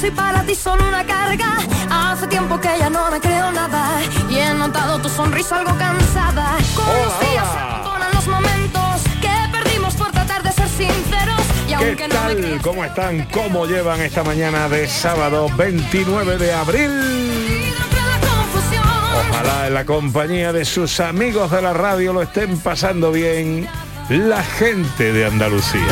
Soy para ti solo una carga. Hace tiempo que ya no me creo nada y he notado tu sonrisa algo cansada. Con los días se amontonan los momentos que perdimos por tratar de ser sinceros y ¿Qué aunque no me tal? creas, ¿Cómo están? ¿Cómo llevan esta mañana de sábado 29 de abril? Ojalá en la compañía de sus amigos de la radio lo estén pasando bien la gente de Andalucía.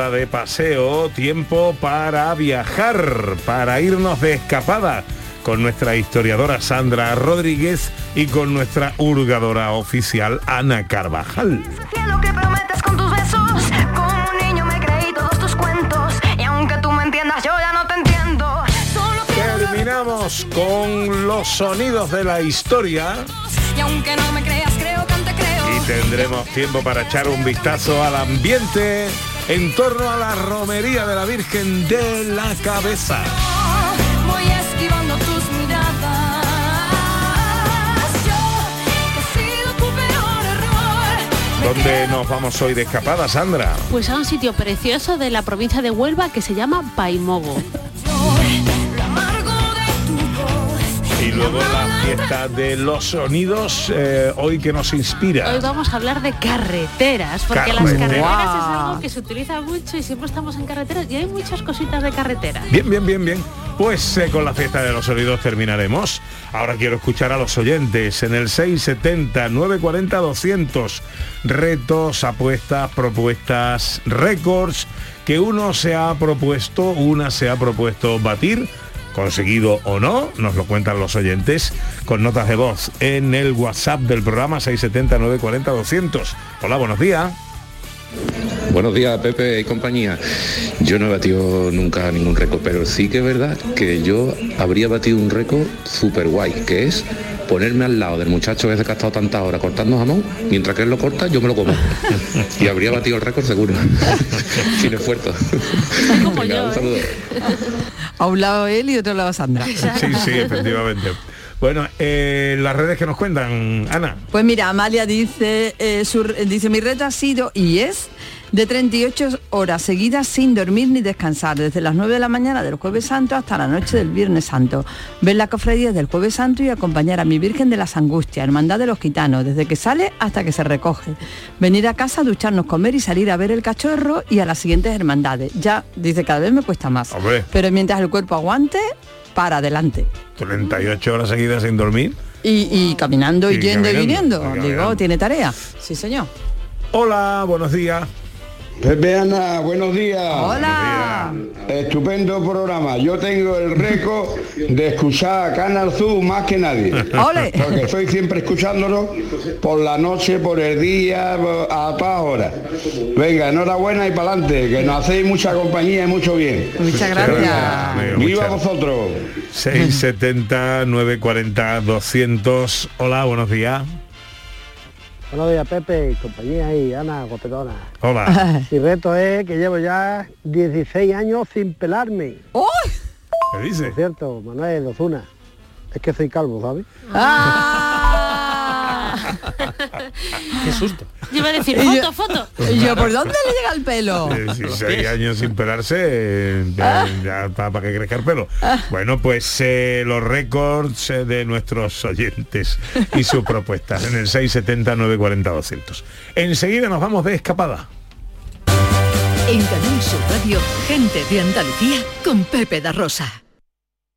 Hora de paseo, tiempo para viajar, para irnos de escapada con nuestra historiadora Sandra Rodríguez y con nuestra hurgadora oficial Ana Carvajal. Terminamos con los sonidos de la historia y aunque no me creas creo que te creo. y tendremos tiempo para echar un vistazo al ambiente en torno a la romería de la Virgen de la Cabeza. Voy esquivando tus miradas. Yo que he sido tu peor error. me ¿Dónde nos vamos hoy de escapada, Sandra? Pues a un sitio precioso de la provincia de Huelva que se llama Paimogo. Y luego la fiesta de los sonidos, eh, hoy que nos inspira. Hoy vamos a hablar de carreteras, porque las Carretera. carreteras es algo que se utiliza mucho y siempre estamos en carreteras y hay muchas cositas de carretera. Bien, bien, bien, bien. Pues eh, con la fiesta de los sonidos terminaremos. Ahora quiero escuchar a los oyentes en el 670 940 200. Retos, apuestas, propuestas, récords que uno se ha propuesto, una se ha propuesto batir. Conseguido o no, nos lo cuentan los oyentes con notas de voz en el WhatsApp del programa 670 940 200. Hola, buenos días. Buenos días, Pepe y compañía. Yo no he batido nunca ningún récord, pero sí que es verdad que yo habría batido un récord súper guay, que es ponerme al lado del muchacho ese que ha estado tantas horas cortando jamón, mientras que él lo corta, yo me lo como. y habría batido el récord seguro, sin esfuerzo. Como Venga, yo, un ¿eh? saludo. A un lado él y otro lado Sandra. Sí, sí, efectivamente. Bueno, eh, las redes que nos cuentan, Ana. Pues mira, Amalia dice, eh, su- dice, mi reto ha sido y es de 38 horas seguidas sin dormir ni descansar, desde las 9 de la mañana del jueves santo hasta la noche del viernes santo. Ver la cofradía del jueves santo y acompañar a mi Virgen de las Angustias, Hermandad de los Gitanos, desde que sale hasta que se recoge. Venir a casa, ducharnos, comer y salir a ver el cachorro y a las siguientes hermandades. Ya, dice, cada vez me cuesta más. Hombre. Pero mientras el cuerpo aguante, para adelante. 38 horas seguidas sin dormir. Y, y caminando y, Y yendo y viniendo. y Digo, tiene tarea. Sí, señor. Hola, buenos días. Pepe Ana, buenos días. Hola. Estupendo programa. Yo tengo el récord de escuchar a Canal Sur más que nadie. Ole. Porque estoy siempre escuchándolo por la noche, por el día, a todas horas. Venga, enhorabuena y para adelante, que nos hacéis mucha compañía y mucho bien. Muchas gracias. Amigo, ¡Viva muchas- vosotros! 670 940 200. Hola, buenos días. Buenos días, Pepe, compañía y Ana Gopetona. Hola. Mi reto es que llevo ya 16 años sin pelarme. ¡Uy! ¿Qué dice? Por cierto, Manuel Ozuna. Es que soy calvo, ¿sabes? ¡Ah! Qué susto. Yo iba a decir yo- foto, foto. Y yo, ¿por dónde le llega el pelo? 16 años sin pelarse, eh, ya, para que crezca el pelo. Bueno, pues eh, los récords eh, de nuestros oyentes y sus propuestas en el 670 940 200. Enseguida nos vamos de escapada. En Canal Sur Radio, gente de Andalucía con Pepe da Rosa.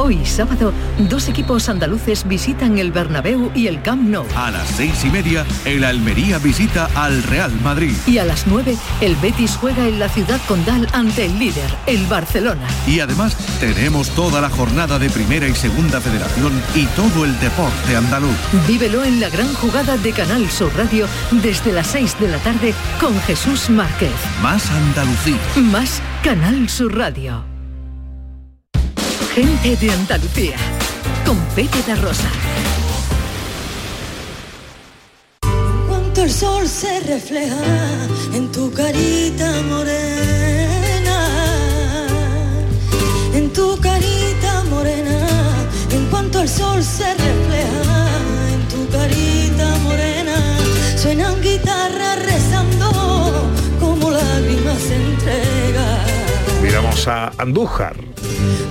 Hoy sábado, dos equipos andaluces visitan el Bernabéu y el Camp Nou. A las seis y media, el Almería visita al Real Madrid. Y a las 9, el Betis juega en la ciudad condal ante el líder, el Barcelona. Y además tenemos toda la jornada de Primera y Segunda Federación y todo el deporte andaluz. Vívelo en la gran jugada de Canal Sur Radio desde las 6 de la tarde con Jesús Márquez. Más Andalucía. Más Canal Sur Radio. Gente de Andalucía. Con Pepe de Rosa. Cuánto el sol se refleja en tu carita morena, en tu carita morena, en cuanto el sol se refleja en tu carita morena, suenan guitarras Miramos a Andújar.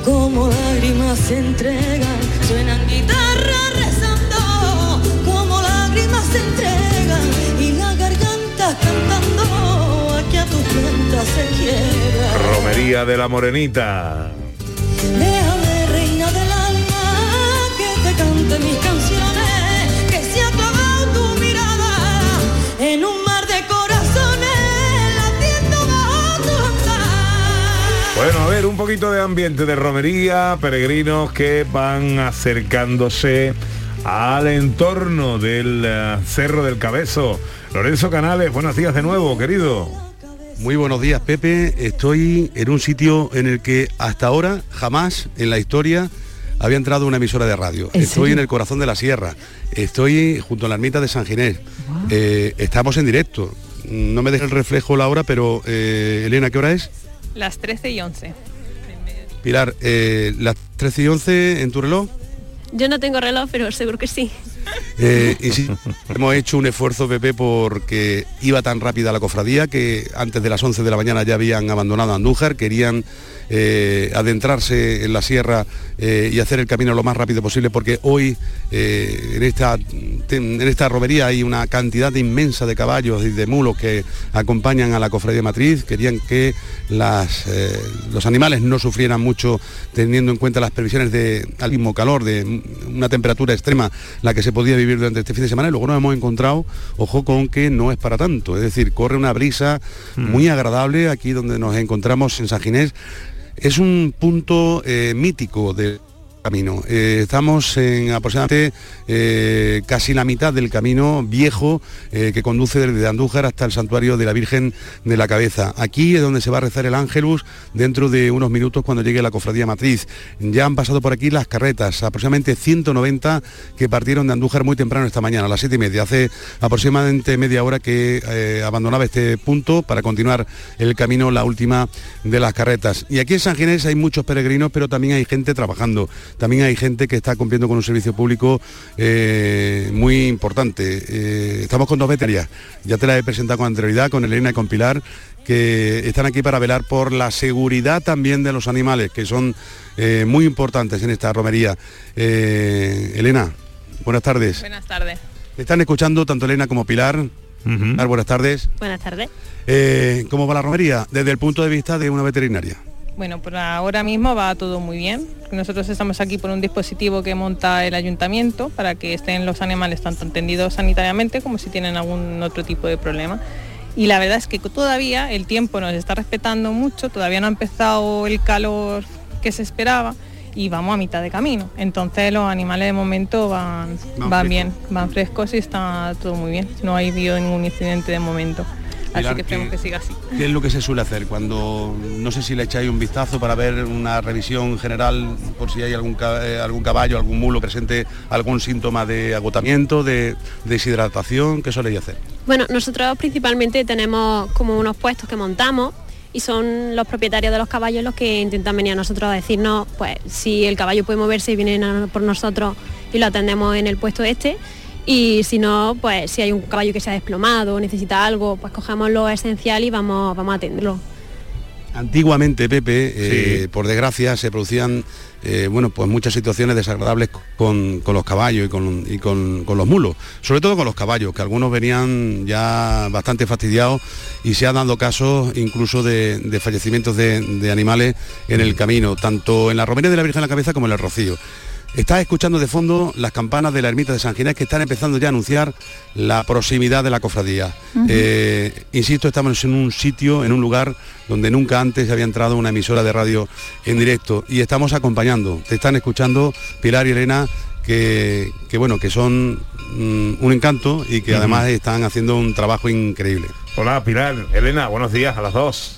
Como lágrimas se entregan, suenan guitarras rezando, como lágrimas se entregan y la garganta cantando, aquí a tu cuenta se quiera. Romería de la Morenita. Bueno, a ver, un poquito de ambiente de romería, peregrinos que van acercándose al entorno del eh, Cerro del Cabezo. Lorenzo Canales, buenos días de nuevo, querido. Muy buenos días, Pepe. Estoy en un sitio en el que hasta ahora jamás en la historia había entrado una emisora de radio. ¿En Estoy serio? en el corazón de la sierra. Estoy junto a la ermita de San Ginés. Eh, estamos en directo. No me deja el reflejo la hora, pero eh, Elena, ¿qué hora es? Las 13 y 11. Pilar, eh, las 13 y 11 en tu reloj. Yo no tengo reloj, pero seguro que sí. Eh, y sí, hemos hecho un esfuerzo, Pepe, porque iba tan rápida la cofradía que antes de las 11 de la mañana ya habían abandonado Andújar, querían eh, adentrarse en la sierra eh, y hacer el camino lo más rápido posible porque hoy eh, en, esta, en esta romería hay una cantidad inmensa de caballos y de mulos que acompañan a la cofradía matriz, querían que las, los animales no sufrieran mucho teniendo en cuenta las previsiones de al mismo calor, de una temperatura extrema, la que se podía vivir durante este fin de semana. Y luego nos hemos encontrado, ojo con que no es para tanto, es decir, corre una brisa muy agradable aquí donde nos encontramos en San Ginés. Es un punto eh, mítico del Eh, estamos en aproximadamente eh, casi la mitad del camino viejo eh, que conduce desde Andújar hasta el santuario de la Virgen de la Cabeza. Aquí es donde se va a rezar el Ángelus dentro de unos minutos cuando llegue la cofradía matriz. Ya han pasado por aquí las carretas, aproximadamente 190 que partieron de Andújar muy temprano esta mañana, a las siete y media. Hace aproximadamente media hora que abandonaba este punto para continuar el camino, la última de las carretas. Y aquí en San Ginés hay muchos peregrinos, pero también hay gente trabajando. También hay gente que está cumpliendo con un servicio público eh, muy importante. Eh, estamos con dos veterinarias. Ya te las he presentado con anterioridad, con Elena y con Pilar, que están aquí para velar por la seguridad también de los animales, que son eh, muy importantes en esta romería. Eh, Elena, buenas tardes. Buenas tardes. Están escuchando tanto Elena como Pilar. Pilar, buenas tardes. Buenas tardes. Eh, ¿Cómo va la romería desde el punto de vista de una veterinaria? Bueno, por ahora mismo va todo muy bien. Nosotros estamos aquí por un dispositivo que monta el ayuntamiento para que estén los animales tanto entendidos sanitariamente como si tienen algún otro tipo de problema. Y la verdad es que todavía el tiempo nos está respetando mucho, todavía no ha empezado el calor que se esperaba y vamos a mitad de camino. Entonces los animales de momento van, Van bien, van frescos y está todo muy bien. No ha habido ningún incidente de momento. Así que esperemos ¿qué- que siga así. ¿Qué es lo que se suele hacer cuando, no sé si le echáis un vistazo para ver una revisión general por si hay algún, eh, algún caballo, algún mulo presente algún síntoma de agotamiento, de deshidratación? ¿Qué soléis hacer? Bueno, nosotros principalmente tenemos como unos puestos que montamos y son los propietarios de los caballos los que intentan venir a nosotros a decirnos, pues si el caballo puede moverse, vienen a por nosotros y lo atendemos en el puesto este. Y si no, pues si hay un caballo que se ha desplomado o necesita algo, pues cogemos lo esencial y vamos, vamos a atenderlo. Antiguamente, Pepe, eh, por desgracia, se producían eh, bueno, pues muchas situaciones desagradables con, con los caballos y, con, y con- con los mulos, sobre todo con los caballos, que algunos venían ya bastante fastidiados y se han dado casos incluso de, de fallecimientos de, de animales en el camino, tanto en la romería de la Virgen de la Cabeza como en el Rocío. Estás escuchando de fondo las campanas de la ermita de San Ginés que están empezando ya a anunciar la proximidad de la cofradía. Eh, insisto, estamos en un sitio, en un lugar donde nunca antes había entrado una emisora de radio en directo y estamos acompañando. Te están escuchando Pilar y Elena que, que, bueno, que son mm, un encanto y que además están haciendo un trabajo increíble. Hola Pilar, Elena, buenos días a las dos.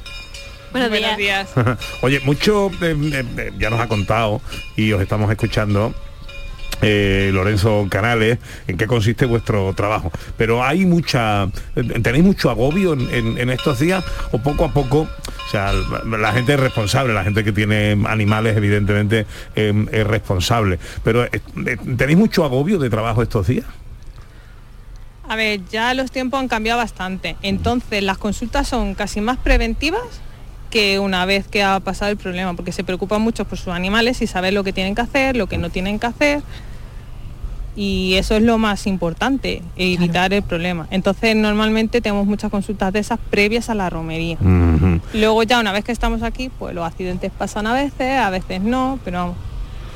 Buenos, días. Oye, mucho eh, eh, eh, ya nos ha contado y os estamos escuchando. eh, Lorenzo Canales, en qué consiste vuestro trabajo. Pero hay mucha, tenéis mucho agobio en, en- en estos días o poco a poco, o sea, la, gente es responsable, la gente que tiene animales evidentemente eh, es responsable. Pero eh, tenéis mucho agobio de trabajo estos días. A ver, ya los tiempos han cambiado bastante. Entonces las consultas son casi más preventivas que una vez que ha pasado el problema, porque se preocupan mucho por sus animales y saber lo que tienen que hacer, lo que no tienen que hacer. Y eso es lo más importante, evitar el problema. Entonces normalmente tenemos muchas consultas de esas previas a la romería. Luego ya una vez que estamos aquí, pues los accidentes pasan a veces, a veces no, pero vamos,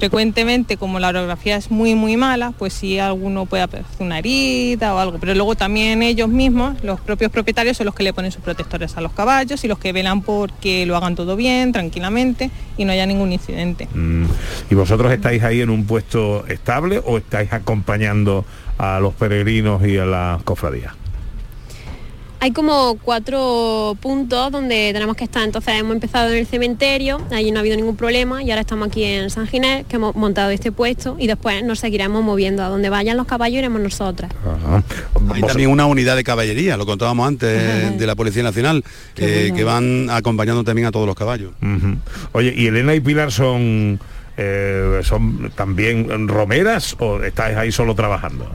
frecuentemente como la orografía es muy muy mala, pues sí alguno puede aparecer una herida o algo, pero luego también ellos mismos, los propios propietarios son los que le ponen sus protectores a los caballos y los que velan por que lo hagan todo bien, tranquilamente y no haya ningún incidente. Mm. ¿Y vosotros estáis ahí en un puesto estable o estáis acompañando a los peregrinos y a la cofradía? Hay como cuatro puntos donde tenemos que estar. Entonces hemos empezado en el cementerio, allí no ha habido ningún problema y ahora estamos aquí en San Ginés, que hemos montado este puesto y después nos seguiremos moviendo. A donde vayan los caballos iremos nosotras. Hay también una unidad de caballería, lo contábamos antes, de la Policía Nacional, eh, que van acompañando también a todos los caballos. Oye, ¿y Elena y Pilar son, eh, son también romeras o estáis ahí solo trabajando?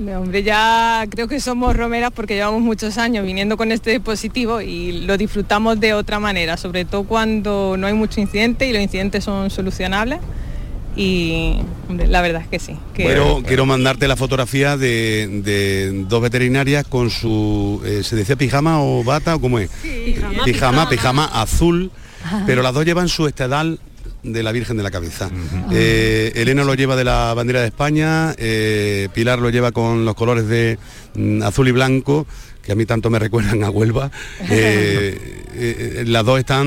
No, hombre, ya creo que somos romeras porque llevamos muchos años viniendo con este dispositivo y lo disfrutamos de otra manera, sobre todo cuando no hay mucho incidente y los incidentes son solucionables. Y hombre, la verdad es que sí. que- Quiero, quiero mandarte la fotografía de, de dos veterinarias con su, eh, ¿se decía pijama o bata o cómo es? Pijama, pijama, pijama azul, pero las dos llevan su estadal de la Virgen de la Cabeza. Eh, Elena lo lleva de la bandera de España, eh, Pilar lo lleva con los colores de mm, azul y blanco, que a mí tanto me recuerdan a Huelva. Eh, las dos están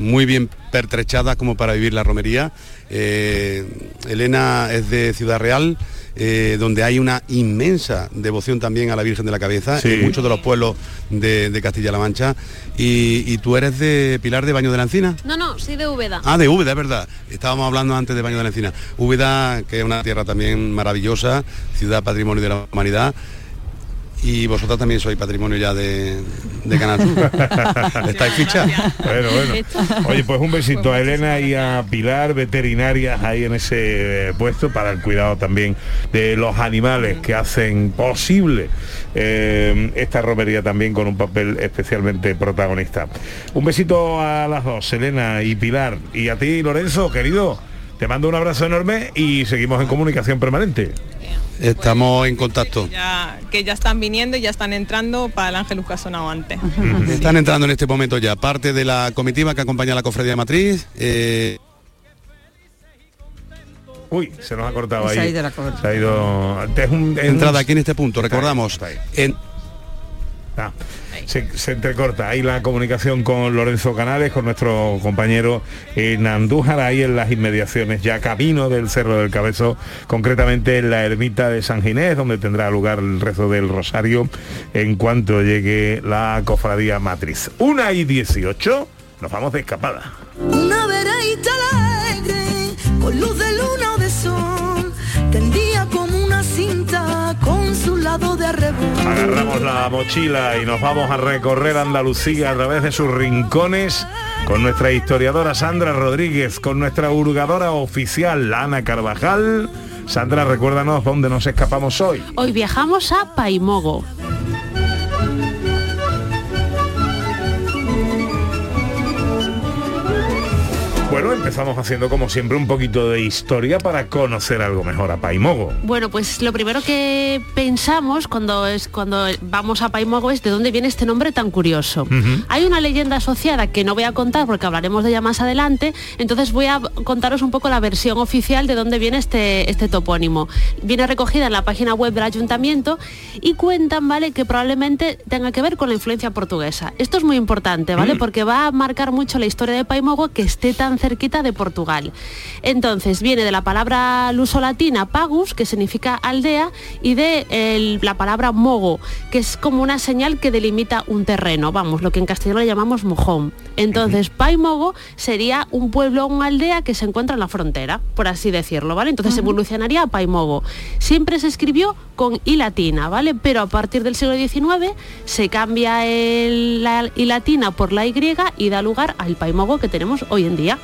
muy bien pertrechadas como para vivir la romería. Elena es de Ciudad Real, eh, donde hay una inmensa devoción también a la Virgen de la Cabeza Sí. en muchos de los pueblos de, de Castilla-La Mancha. Y, y tú eres de Pilar de Baño de la Encina. No, no, soy de Úbeda. Ah, de Úbeda, es verdad. Estábamos hablando antes de Baño de la Encina. Úbeda, que es una tierra también maravillosa, ciudad patrimonio de la humanidad. Y vosotros también sois patrimonio ya de, de Canal Sur. ¿Estáis fichas? Bueno, bueno. Oye, pues un besito a Elena y a Pilar, veterinarias ahí en ese eh, puesto para el cuidado también de los animales que hacen posible eh, esta romería también con un papel especialmente protagonista. Un besito a las dos, Elena y Pilar. Y a ti, Lorenzo, querido, te mando un abrazo enorme y seguimos en comunicación permanente. Estamos en contacto. ya, que ya están viniendo y ya están entrando para el Ángelus que ha sonado antes. Están entrando en este momento ya parte de la comitiva que acompaña a la cofradía matriz. eh, Uy, se nos ha cortado Se ahí. ha ido la cobertura. Se ha ido. Es un- es un- entrada aquí en este punto, recordamos. Está ahí. En, Se, se entrecorta ahí la comunicación con Lorenzo Canales, con nuestro compañero en Andújar, ahí en las inmediaciones, ya camino del Cerro del Cabezo, concretamente en la ermita de San Ginés, donde tendrá lugar el rezo del Rosario en cuanto llegue la cofradía matriz. Una y 18, nos vamos de escapada. De. Agarramos la mochila y nos vamos a recorrer Andalucía a través de sus rincones con nuestra historiadora Sandra Rodríguez, con nuestra hurgadora oficial Ana Carvajal. Sandra, recuérdanos dónde nos escapamos hoy. Hoy viajamos a Paimogo. Bueno, empezamos haciendo como siempre un poquito de historia para conocer algo mejor a Paimogo. Bueno, pues lo primero que pensamos cuando es cuando vamos a Paimogo es de dónde viene este nombre tan curioso. Hay una leyenda asociada que no voy a contar porque hablaremos de ella más adelante, entonces voy a contaros un poco la versión oficial de dónde viene este, este topónimo. Viene recogida en la página web del ayuntamiento y cuentan, ¿vale?, que probablemente tenga que ver con la influencia portuguesa. Esto es muy importante, ¿vale? Porque va a marcar mucho la historia de Paimogo que esté tan cerquita de Portugal. Entonces, viene de la palabra luso-latina pagus, que significa aldea, y de el- la palabra mogo, que es como una señal que delimita un terreno, vamos, lo que en castellano le llamamos mojón. Entonces, Paimogo sería un pueblo o una aldea que se encuentra en la frontera, por así decirlo, ¿vale? Entonces evolucionaría a Paimogo. Siempre se escribió con I latina, ¿vale? Pero a partir del siglo XIX se cambia el- la I latina por la Y y da lugar al Paimogo que tenemos hoy en día.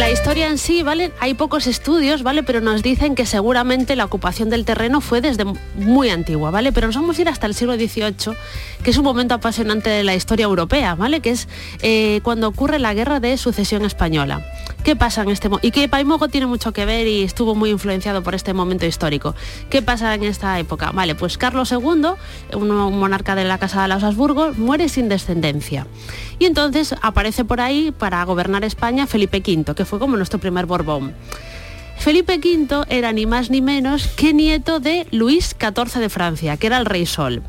La historia en sí, ¿vale? Hay pocos estudios, ¿vale? Pero nos dicen que seguramente la ocupación del terreno fue desde muy antigua, ¿vale? Pero nos vamos a ir hasta el siglo XVIII, que es un momento apasionante de la historia europea, ¿vale? Que es eh, cuando ocurre la guerra de sucesión española. ¿Qué pasa en este momento? Y que Paimogo tiene mucho que ver y estuvo muy influenciado por este momento histórico. ¿Qué pasa en esta época? Vale, pues Carlos II, un, monarca de la Casa de los Habsburgo, muere sin descendencia. Y entonces aparece por ahí para gobernar España Felipe V, que fue como nuestro primer Borbón. Felipe V era ni más ni menos que nieto de Luis XIV de Francia, que era el rey Sol.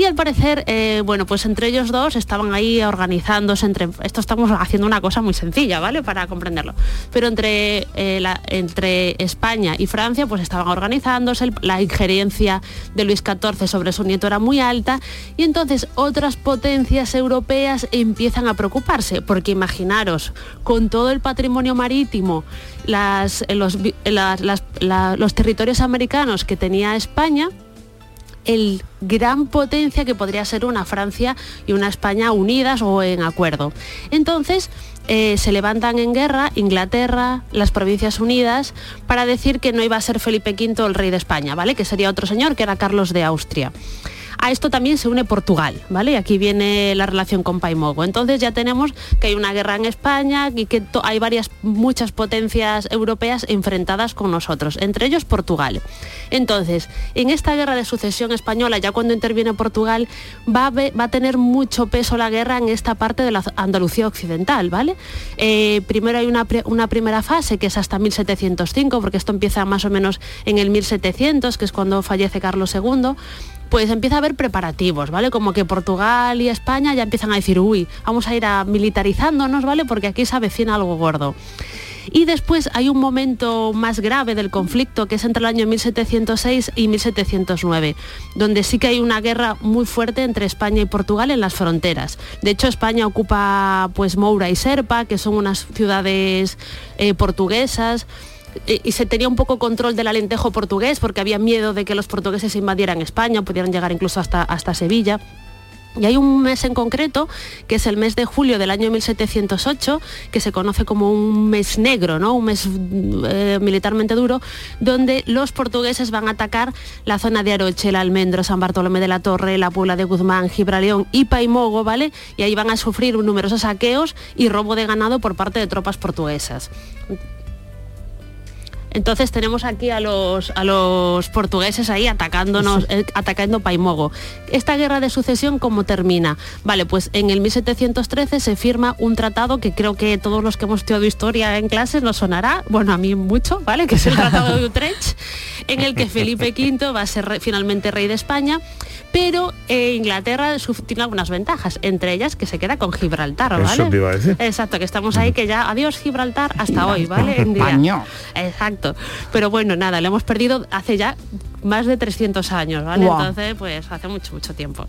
Y al parecer, eh, bueno, pues entre ellos dos estaban ahí organizándose entre. Esto estamos haciendo una cosa muy sencilla, ¿vale? Para comprenderlo. Pero entre, eh, España y Francia, pues estaban organizándose, la injerencia de Luis XIV sobre su nieto era muy alta, y entonces otras potencias europeas empiezan a preocuparse, porque imaginaros, con todo el patrimonio marítimo, los territorios americanos que tenía España, el gran potencia que podría ser una Francia y una España unidas o en acuerdo. Entonces, eh, se levantan en guerra Inglaterra, las Provincias Unidas, para decir que no iba a ser Felipe V el rey de España, ¿vale? Que sería otro señor, que era Carlos de Austria. A esto también se une Portugal, ¿vale? Y aquí viene la relación con Paimogo. Entonces ya tenemos que hay una guerra en España y que hay varias, muchas potencias europeas enfrentadas con nosotros, entre ellos Portugal. Entonces, en esta guerra de sucesión española, ya cuando interviene Portugal, va a, tener mucho peso la guerra en esta parte de la Andalucía occidental, ¿vale? Eh, primero hay una, una primera fase que es hasta 1705, porque esto empieza más o menos en el 1700, que es cuando fallece Carlos II pues empieza a haber preparativos, ¿vale? Como que Portugal y España ya empiezan a decir, uy, vamos a ir a militarizándonos, ¿vale? Porque aquí se avecina algo gordo. Y después hay un momento más grave del conflicto, que es entre el año 1706 y 1709, donde sí que hay una guerra muy fuerte entre España y Portugal en las fronteras. De hecho, España ocupa pues Moura y Serpa, que son unas ciudades eh, portuguesas y se tenía un poco control del alentejo portugués porque había miedo de que los portugueses invadieran España, pudieran llegar incluso hasta, hasta Sevilla. Y hay un mes en concreto, que es el mes de julio del año 1708, que se conoce como un mes negro, ¿no? un mes eh, militarmente duro, donde los portugueses van a atacar la zona de Aroche, el Almendro, San Bartolomé de la Torre, la Puebla de Guzmán, Gibraleón y Paimogo, ¿vale? Y ahí van a sufrir numerosos saqueos y robo de ganado por parte de tropas portuguesas. Entonces tenemos aquí a los, a los portugueses ahí atacándonos, eh, atacando Paimogo. Esta guerra de sucesión, ¿cómo termina? Vale, pues en el 1713 se firma un tratado que creo que todos los que hemos estudiado historia en clases nos sonará, bueno, a mí mucho, ¿vale? Que es el Tratado de Utrecht, en el que Felipe V va a ser re- finalmente rey de España, pero eh, Inglaterra tiene algunas ventajas, entre ellas que se queda con Gibraltar, ¿vale? Eso te iba a decir. Exacto, que estamos ahí, que ya adiós Gibraltar hasta hoy, ¿vale? En día. Exacto. Pero bueno, nada, le hemos perdido hace ya más de 300 años, ¿vale? Entonces, pues hace mucho, mucho tiempo.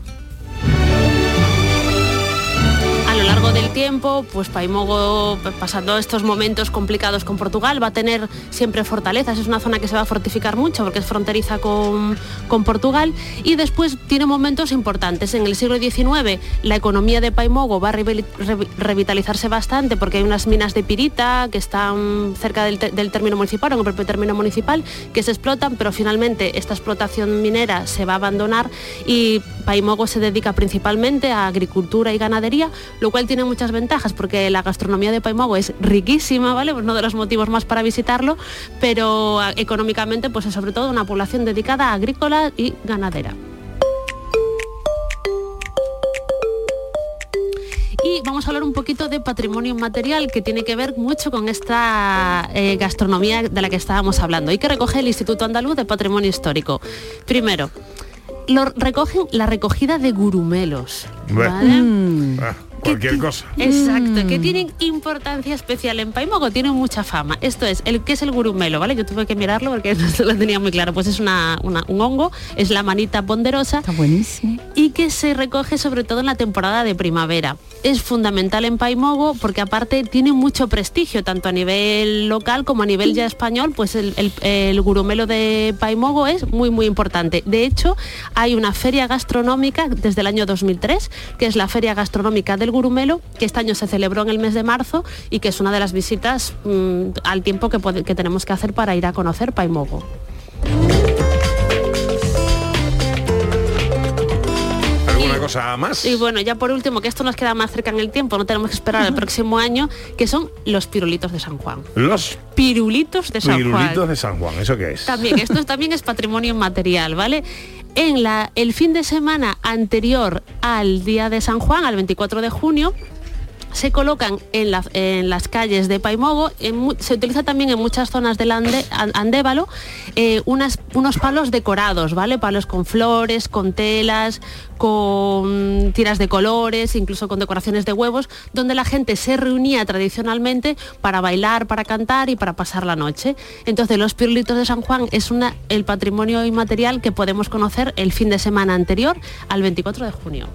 Lo largo del tiempo, pues Paimogo, pasando estos momentos complicados con Portugal, va a tener siempre fortalezas. Es una zona que se va a fortificar mucho porque es fronteriza con, con Portugal. Y después tiene momentos importantes. En el siglo XIX, la economía de Paimogo va a revi- revi- revitalizarse bastante porque hay unas minas de pirita que están cerca del, término municipal, en el propio término municipal, que se explotan, pero finalmente esta explotación minera se va a abandonar y Paimogo se dedica principalmente a agricultura y ganadería, cual tiene muchas ventajas porque la gastronomía de Paimogo es riquísima, ¿vale? Pues uno de los motivos más para visitarlo, pero ah, económicamente pues es sobre todo una población dedicada a agrícola y ganadera. Y vamos a hablar un poquito de patrimonio inmaterial que tiene que ver mucho con esta eh, gastronomía de la que estábamos hablando y que recoge el Instituto Andaluz de Patrimonio Histórico. Primero, lo recogen la recogida de gurumelos. ¿vale? Ah, cualquier cosa. Exacto, que tienen importancia especial en Paimogo, tienen mucha fama. Esto es, el que es el gurumelo, ¿vale? Yo tuve que mirarlo porque no se lo tenía muy claro. Pues es una, una- un hongo, es la manita ponderosa. Está buenísimo. Y que se recoge sobre todo en la temporada de primavera. Es fundamental en Paimogo porque aparte tiene mucho prestigio, tanto a nivel local como a nivel ya español, pues el, el- el gurumelo de Paimogo es muy muy importante. De hecho, hay una feria gastronómica desde el año 2003, que es la Feria Gastronómica del Gurumelo, que este año se celebró en el mes de marzo y que es una de las visitas mm, al tiempo que, que tenemos que hacer para ir a conocer Paimogo. Cosa más? Y bueno, ya por último, que esto nos queda más cerca en el tiempo, no tenemos que esperar al próximo año, que son los pirulitos de San Juan. Los Pirulitos de San pirulitos Juan. de San Juan, ¿eso qué es? También, esto es- también es patrimonio inmaterial, ¿vale? En la, el fin de semana anterior al día de San Juan, al 24 de junio, se colocan en, la- en las calles de Paimogo, se utiliza también en muchas zonas del Ande- An- Andévalo, eh, unos palos decorados, ¿vale? Palos con flores, con telas, con tiras de colores, incluso con decoraciones de huevos, donde la gente se reunía tradicionalmente para bailar, para cantar y para pasar la noche. Entonces los pirulitos de San Juan es el patrimonio inmaterial que podemos conocer el fin de semana anterior al 24 de junio.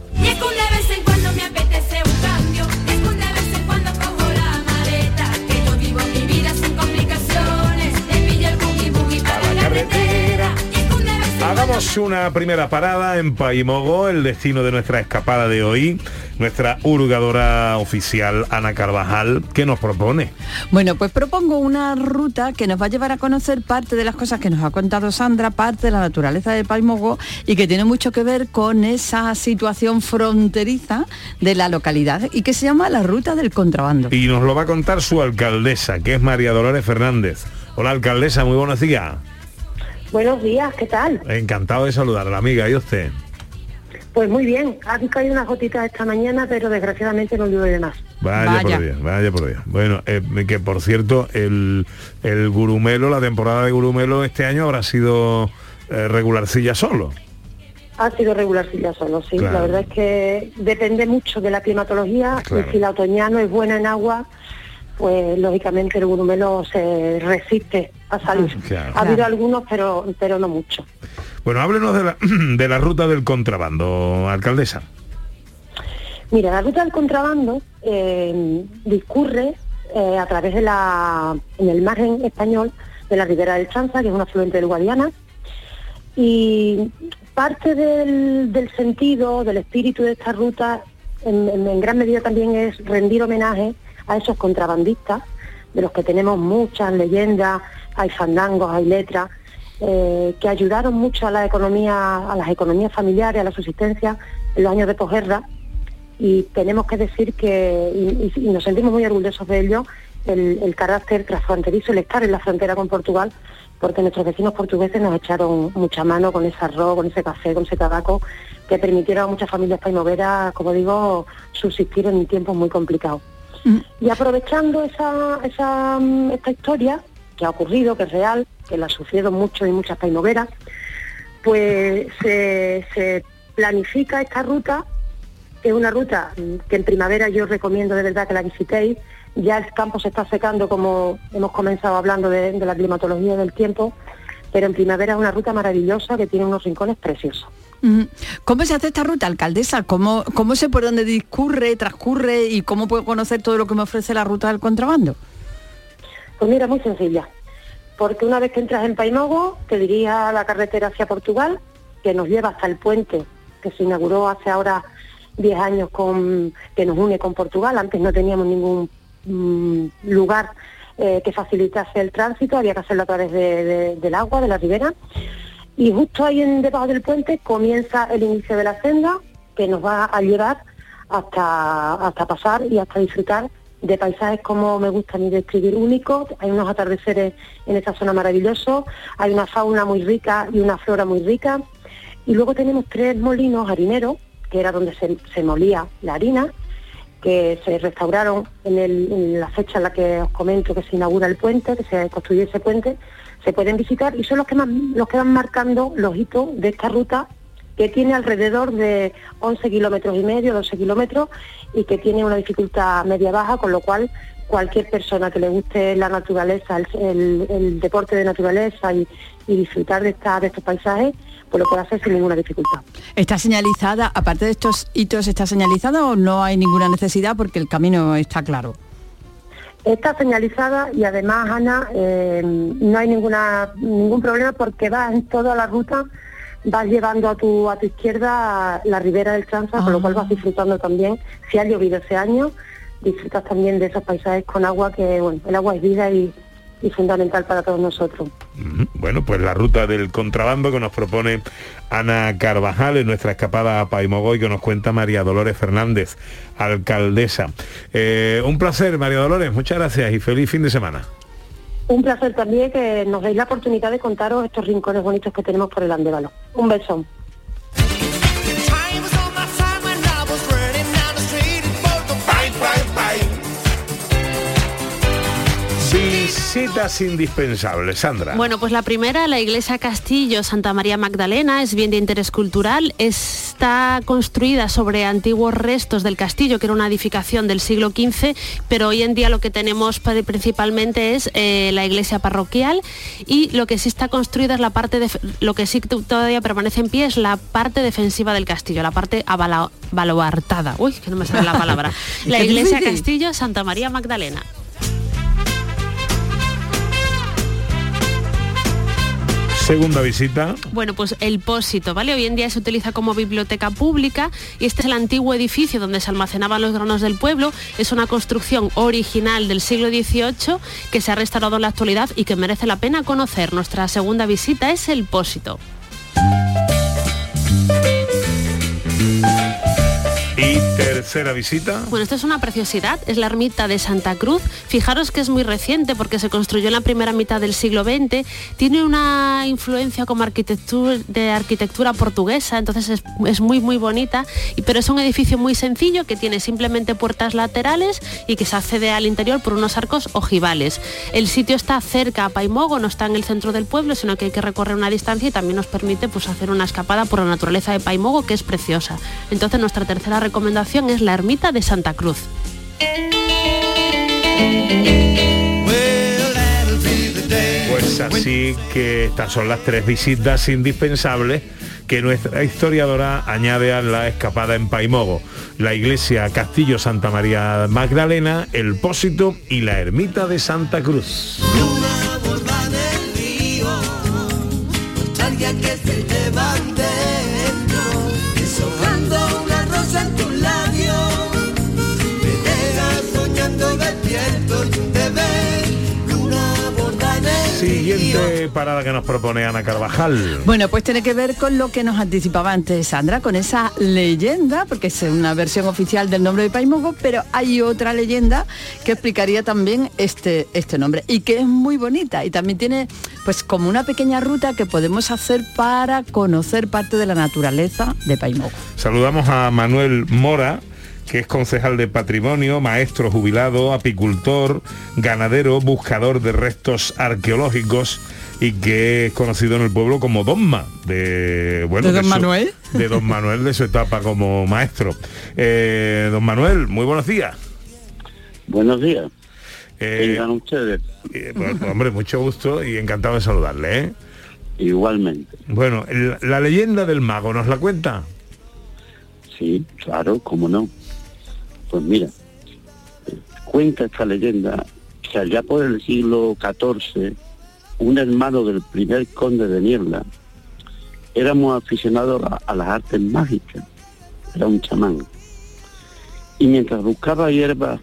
Hagamos una primera parada en Paimogo, el destino de nuestra escapada de hoy. Nuestra hurgadora oficial, Ana Carvajal, ¿qué nos propone? Bueno, pues propongo una ruta que nos va a llevar a conocer parte de las cosas que nos ha contado Sandra, parte de la naturaleza de Paimogo y que tiene mucho que ver con esa situación fronteriza de la localidad y que se llama la ruta del contrabando. Y nos lo va a contar su alcaldesa, que es María Dolores Fernández. Hola alcaldesa, muy buenos días. Buenos días, ¿qué tal? Encantado de saludarla, amiga. ¿Y usted? Pues muy bien, han caído unas gotitas esta mañana, pero desgraciadamente no llueve más. Vaya, Vaya. por Dios, vaya por Dios. Bueno, eh, que por cierto, el, el gurumelo, la temporada de gurumelo este año habrá sido eh, regularcilla solo. Ha sido regularcilla solo, sí. Claro. La verdad es que depende mucho de la climatología Claro. y si la otoñano es buena en agua, pues lógicamente el gurumelo se resiste a salir. Claro. Ha habido algunos, pero, pero no mucho. Bueno, háblenos de la, de la ruta del contrabando, alcaldesa. Mira, la ruta del contrabando eh, discurre eh, a través de la, en el margen español de la ribera del Chanza, que es un afluente del Guadiana, y parte del, del sentido, del espíritu de esta ruta, en, en- en gran medida también es rendir homenaje a esos contrabandistas, de los que tenemos muchas leyendas, hay fandangos, hay letras, eh, que ayudaron mucho a la economía, a las economías familiares, a la subsistencia en los años de posguerra y tenemos que decir que, y, nos sentimos muy orgullosos de ello, el, el carácter transfronterizo, el estar en la frontera con Portugal, porque nuestros vecinos portugueses nos echaron mucha mano con ese arroz, con ese café, con ese tabaco, que permitieron a muchas familias paimoveras, como digo, subsistir en tiempos muy complicados. Y aprovechando esa, mm, esta historia que ha ocurrido, que es real, que la sufrieron muchos y muchas paimoveras, pues se, planifica esta ruta, que es una ruta mm, que en primavera yo recomiendo de verdad que la visitéis. Ya el campo se está secando, como hemos comenzado hablando de, de la climatología del tiempo, pero en primavera es una ruta maravillosa que tiene unos rincones preciosos. ¿Cómo se hace esta ruta, alcaldesa? ¿Cómo, ¿Cómo sé por dónde discurre, transcurre y cómo puedo conocer todo lo que me ofrece la ruta del contrabando? Pues mira, muy sencilla. Porque una vez que entras en Paimogo, te diría la carretera hacia Portugal, que nos lleva hasta el puente que se inauguró hace ahora 10 años con, que nos une con Portugal. Antes no teníamos ningún mm, lugar eh, que facilitase el tránsito, había que hacerlo a través de- de- del agua, de la ribera. Y justo ahí en debajo del puente comienza el inicio de la senda que nos va a llevar hasta, hasta pasar y hasta disfrutar de paisajes como me gusta a mí describir únicos. Hay unos atardeceres en esa zona maravillosos, hay una fauna muy rica y una flora muy rica. Y luego tenemos tres molinos harineros, que era donde se, se molía la harina, que se restauraron en, la fecha en la que os comento que se inaugura el puente, que se construye ese puente, se pueden visitar y son los que, más, los que van marcando los hitos de esta ruta que tiene alrededor de 11 kilómetros y medio, 12 kilómetros y que tiene una dificultad media-baja, con lo cual cualquier persona que le guste la naturaleza, el, deporte de naturaleza y, y disfrutar de, esta, de estos paisajes, pues lo puede hacer sin ninguna dificultad. ¿Está señalizada, aparte de estos hitos, está señalizada o no hay ninguna necesidad porque el camino está claro? Está señalizada y además, Ana, eh, no hay ninguna ningún problema porque vas en toda la ruta, vas llevando a tu a tu izquierda la ribera del Chanza, con lo cual vas disfrutando también. Si ha llovido ese año, disfrutas también de esos paisajes con agua, que bueno, el agua es vida y, y fundamental para todos nosotros. Bueno, pues la ruta del contrabando que nos propone Ana Carvajal en nuestra escapada a Paimogo y que nos cuenta María Dolores Fernández, alcaldesa. Eh, un placer, María Dolores, muchas gracias y feliz fin de semana. Un placer también que nos deis la oportunidad de contaros estos rincones bonitos que tenemos por el Andévalo. Un beso. Visitas indispensables, Sandra. Bueno, pues la primera, la iglesia Castillo Santa María Magdalena, es bien de interés cultural. Está construida sobre antiguos restos del castillo, que era una edificación del siglo XV, pero hoy en día lo que tenemos pa- principalmente es eh, la iglesia parroquial y lo que sí está construida es la parte de lo que sí todavía permanece en pie es la parte defensiva del castillo, la parte avala- baluartada. Uy, que no me sale la palabra. La iglesia. Castillo Santa María Magdalena. Segunda visita. Bueno, pues el Pósito, ¿vale? Hoy en día se utiliza como biblioteca pública y este es el antiguo edificio donde se almacenaban los granos del pueblo. Es una construcción original del siglo XVIII que se ha restaurado en la actualidad y que merece la pena conocer. Nuestra segunda visita es el Pósito. Tercera visita. Bueno, esto es una preciosidad, es la ermita de Santa Cruz. Fijaros que es muy reciente porque se construyó en la primera mitad del siglo XX. Tiene una influencia como arquitectura, de arquitectura portuguesa, entonces es, muy muy bonita. Pero es un edificio muy sencillo que tiene simplemente puertas laterales y que se accede al interior por unos arcos ojivales. El sitio está cerca a Paimogo, no está en el centro del pueblo, sino que hay que recorrer una distancia y también nos permite pues, hacer una escapada por la naturaleza de Paimogo, que es preciosa. Entonces nuestra tercera recomendación es la ermita de Santa Cruz. Pues así que estas son las tres visitas indispensables que nuestra historiadora añade a la escapada en Paimogo. La iglesia Castillo Santa María Magdalena, el Pósito y la ermita de Santa Cruz. Parada que nos propone Ana Carvajal. Bueno, pues tiene que ver con lo que nos anticipaba antes Sandra, con esa leyenda, porque es una versión oficial del nombre de Paimogo, pero hay otra leyenda que explicaría también este, este nombre y que es muy bonita y también tiene pues como una pequeña ruta que podemos hacer para conocer parte de la naturaleza de Paimogo. Saludamos a Manuel Mora, que es concejal de patrimonio, maestro jubilado, apicultor, ganadero, buscador de restos arqueológicos y que es conocido en el pueblo como Donma, de bueno ¿De don su- Manuel? de Don Manuel de su etapa como maestro. Eh, don Manuel, muy buenos días. Buenos días. Eh, Vengan ustedes. eh, bueno, hombre, mucho gusto y encantado de saludarle. ¿eh? Igualmente. Bueno, el- la leyenda del mago, ¿nos la cuenta? Sí, claro, cómo no. Pues mira, eh, cuenta esta leyenda que allá por el siglo XIV, un hermano del primer conde de Niebla, éramos aficionados a, a las artes mágicas, era un chamán. Y mientras buscaba hierbas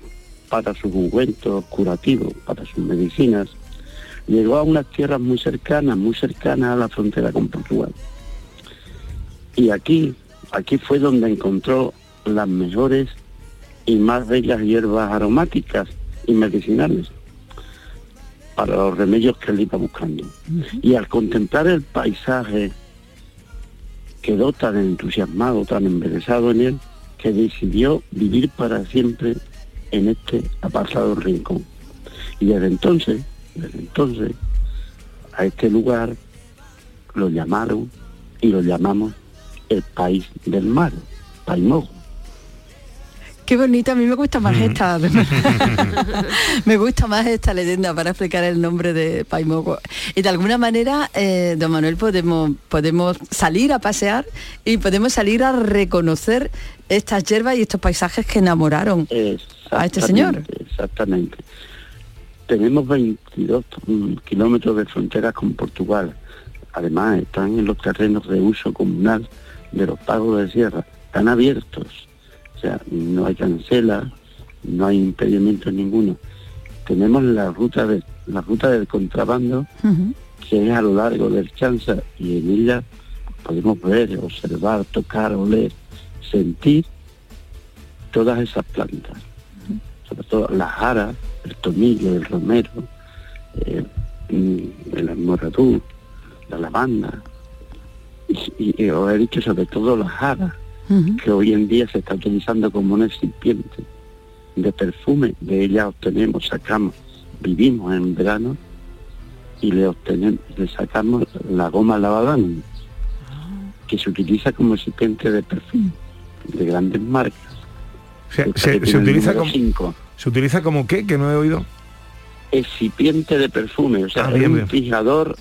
para sus ungüentos curativos, para sus medicinas, llegó a unas tierras muy cercanas, muy cercanas a la frontera con Portugal. Y aquí, aquí fue donde encontró las mejores y más bellas hierbas aromáticas y medicinales para los remedios que él iba buscando. Y al contemplar el paisaje, quedó tan entusiasmado, tan embelesado en él, que decidió vivir para siempre en este apartado rincón. Y desde entonces, desde entonces, a este lugar lo llamaron y lo llamamos el país del mar, Paimogo. Qué bonita, a mí me gusta más esta. me gusta más esta leyenda para explicar el nombre de Paimogo. Y de alguna manera, eh, don Manuel, podemos, podemos salir a pasear y podemos salir a reconocer estas hierbas y estos paisajes que enamoraron a este señor. Exactamente. Tenemos 22 mm, kilómetros de frontera con Portugal. Además, están en los terrenos de uso comunal de los pagos de sierra. Están abiertos. Sea, no hay cancela, no hay impedimento ninguno. Tenemos la ruta de la ruta del contrabando que es a lo largo del Chanza y en ella podemos ver, observar, tocar, oler, sentir todas esas plantas, sobre todo la jara, el tomillo, el romero, eh, mm, el almoradú, la lavanda, y, y os he dicho sobre todo la jara, que hoy en día se está utilizando como un recipiente de perfume, de ella obtenemos, sacamos, vivimos en verano y le obtenemos, le sacamos la goma lavadán, que se utiliza como recipiente de perfume de grandes marcas. Se, Esta se- utiliza como, cinco. ¿Se utiliza como qué? Que no he oído. Excipiente de perfume, o sea, Ah, bien, un bien. fijador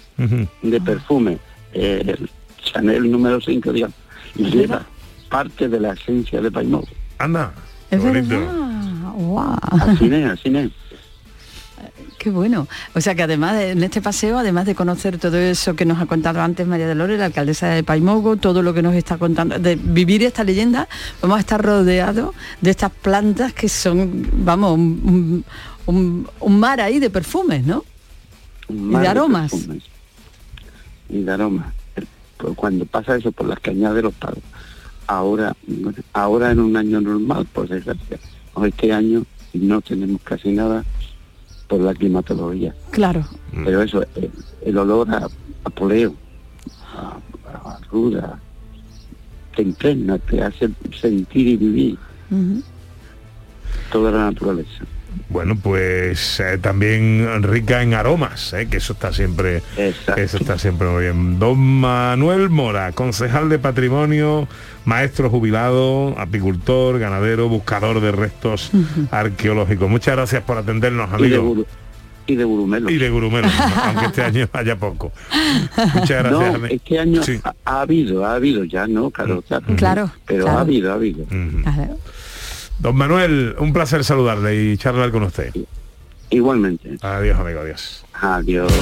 de perfume, eh, el Chanel número 5, digamos, y lleva parte de la esencia de Paimó. Anda, Es bonito. Guau. Así es, así es. Qué bueno. O sea que además de- en este paseo, además de conocer todo eso que nos ha contado antes María Dolores, la alcaldesa de Paimogo, todo lo que nos está contando, de vivir esta leyenda, vamos a estar rodeados de estas plantas que son, vamos, un, un- un mar ahí de perfumes, ¿no? Un Y de aromas. perfumes. Y de aromas. Cuando pasa eso por las cañadas de los pagos, ahora, ahora en un año normal, por desgracia, este año no tenemos casi nada por la climatología. Claro. Pero eso, el, el olor a, a poleo, a, a ruda, te impregna, te hace sentir y vivir toda la naturaleza. Bueno, pues eh, también rica en aromas, eh, que eso está siempre, eso está siempre muy bien. Don Manuel Mora, concejal de patrimonio, maestro jubilado, apicultor, ganadero, buscador de restos arqueológicos. Muchas gracias por atendernos, Y de, amigo. guru- y de gurumelo. Y de gurumelo, aunque este año haya poco. Muchas gracias. No, este año Sí. ha, ha habido, ha habido ya, ¿no? Claro, claro. Claro, Pero claro. ha habido, ha habido. Claro. Don Manuel, un placer saludarle y charlar con usted. Igualmente. Adiós, amigo, adiós. Adiós.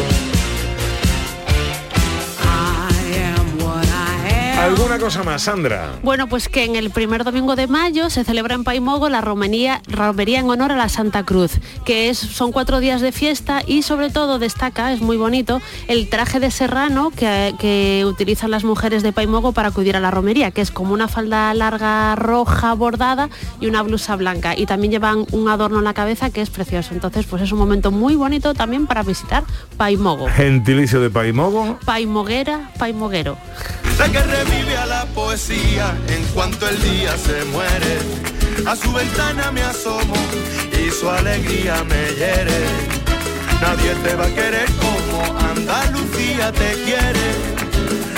¿Alguna cosa más, Sandra? Bueno, pues que en el primer domingo de mayo se celebra en Paimogo la romería, romería en honor a la Santa Cruz, que es, son cuatro días de fiesta y sobre todo destaca, es muy bonito, el traje de serrano que, que utilizan las mujeres de Paimogo para acudir a la romería, que es como una falda larga roja bordada y una blusa blanca. Y también llevan un adorno en la cabeza que es precioso. Entonces, pues es un momento muy bonito también para visitar Paimogo. Gentilicio de Paimogo. Paimoguera, Paimoguero. Sé que revive a la poesía en cuanto el día se muere. A su ventana me asomo y su alegría me hiere. Nadie te va a querer como Andalucía te quiere.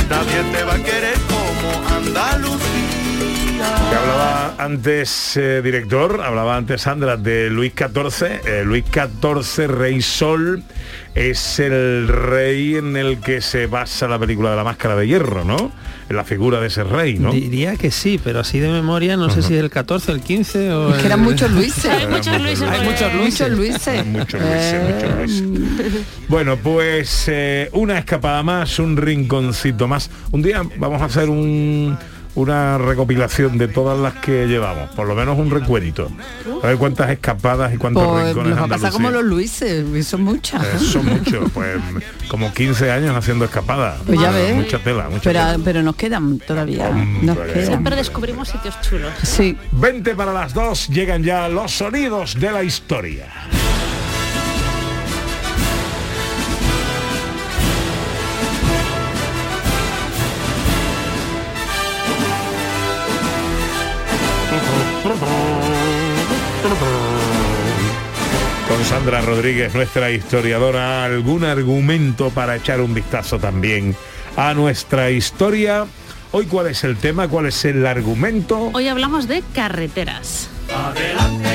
Nadie te va a querer como Andalucía. Que hablaba antes, eh, director, hablaba antes Sandra de Luis XIV. Eh, Luis XIV, Rey Sol, es el rey en el que se basa la película de la máscara de hierro, ¿no? En la figura de ese rey, ¿no? Diría que sí, pero así de memoria no sé si es el 14, el 15 o... Es que eran el- muchos Luises. Hay muchos Luises. Hay muchos Luises. Muchos Luises. Muchos Luises, muchos Luises. Bueno, pues eh, una escapada más, un rinconcito más. Un día vamos a hacer un, una recopilación de todas las que llevamos, por lo menos un recuerito. A ver cuántas escapadas y cuántos Pues rincones nos va a pasar andaluces. como los Luises, son muchas. Eh, son muchos, pues como 15 años haciendo escapadas. Pues ya Ah, ves. Mucha tela, mucha Pero, tela. pero nos quedan todavía. Nos quedan. Siempre descubrimos sitios chulos. Sí. 20 para las 2 llegan ya los sonidos de la historia. Sandra Rodríguez, nuestra historiadora, ¿algún argumento para echar un vistazo también a nuestra historia? Hoy, ¿cuál es el tema? ¿Cuál es el argumento? Hoy hablamos de carreteras. Adelante,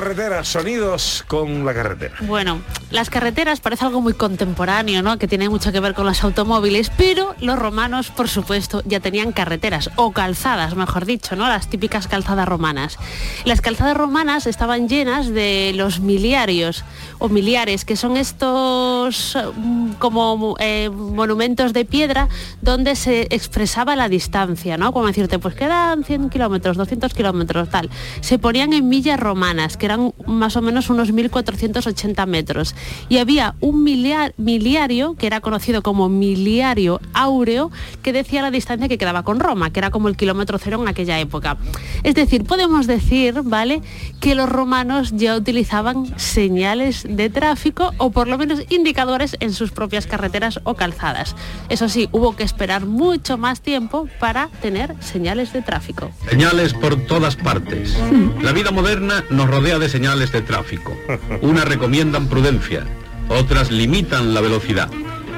carreteras, sonidos con la carretera. Bueno, las carreteras parece algo muy contemporáneo, ¿no? Que tiene mucho que ver con los automóviles, pero los romanos, por supuesto, ya tenían carreteras o calzadas, mejor dicho, ¿no? Las típicas calzadas romanas. Las calzadas romanas estaban llenas de los miliarios o miliares, que son estos mm, como eh, monumentos de piedra donde se expresaba la distancia, ¿no? Como decirte, pues quedan 100 kilómetros, 200 kilómetros, tal. Se ponían en millas romanas, que eran más o menos unos 1.480 metros. Y había un miliar- miliario, que era conocido como miliario áureo, que decía la distancia que quedaba con Roma, que era como el kilómetro cero en aquella época. Es decir, podemos decir, ¿vale?, que los romanos ya utilizaban señales de tráfico o por lo menos indicadores en sus propias carreteras o calzadas. Eso sí, hubo que esperar mucho más tiempo para tener señales de tráfico. Señales por todas partes. La vida moderna nos rodea de señales de tráfico. Unas recomiendan prudencia, otras limitan la velocidad.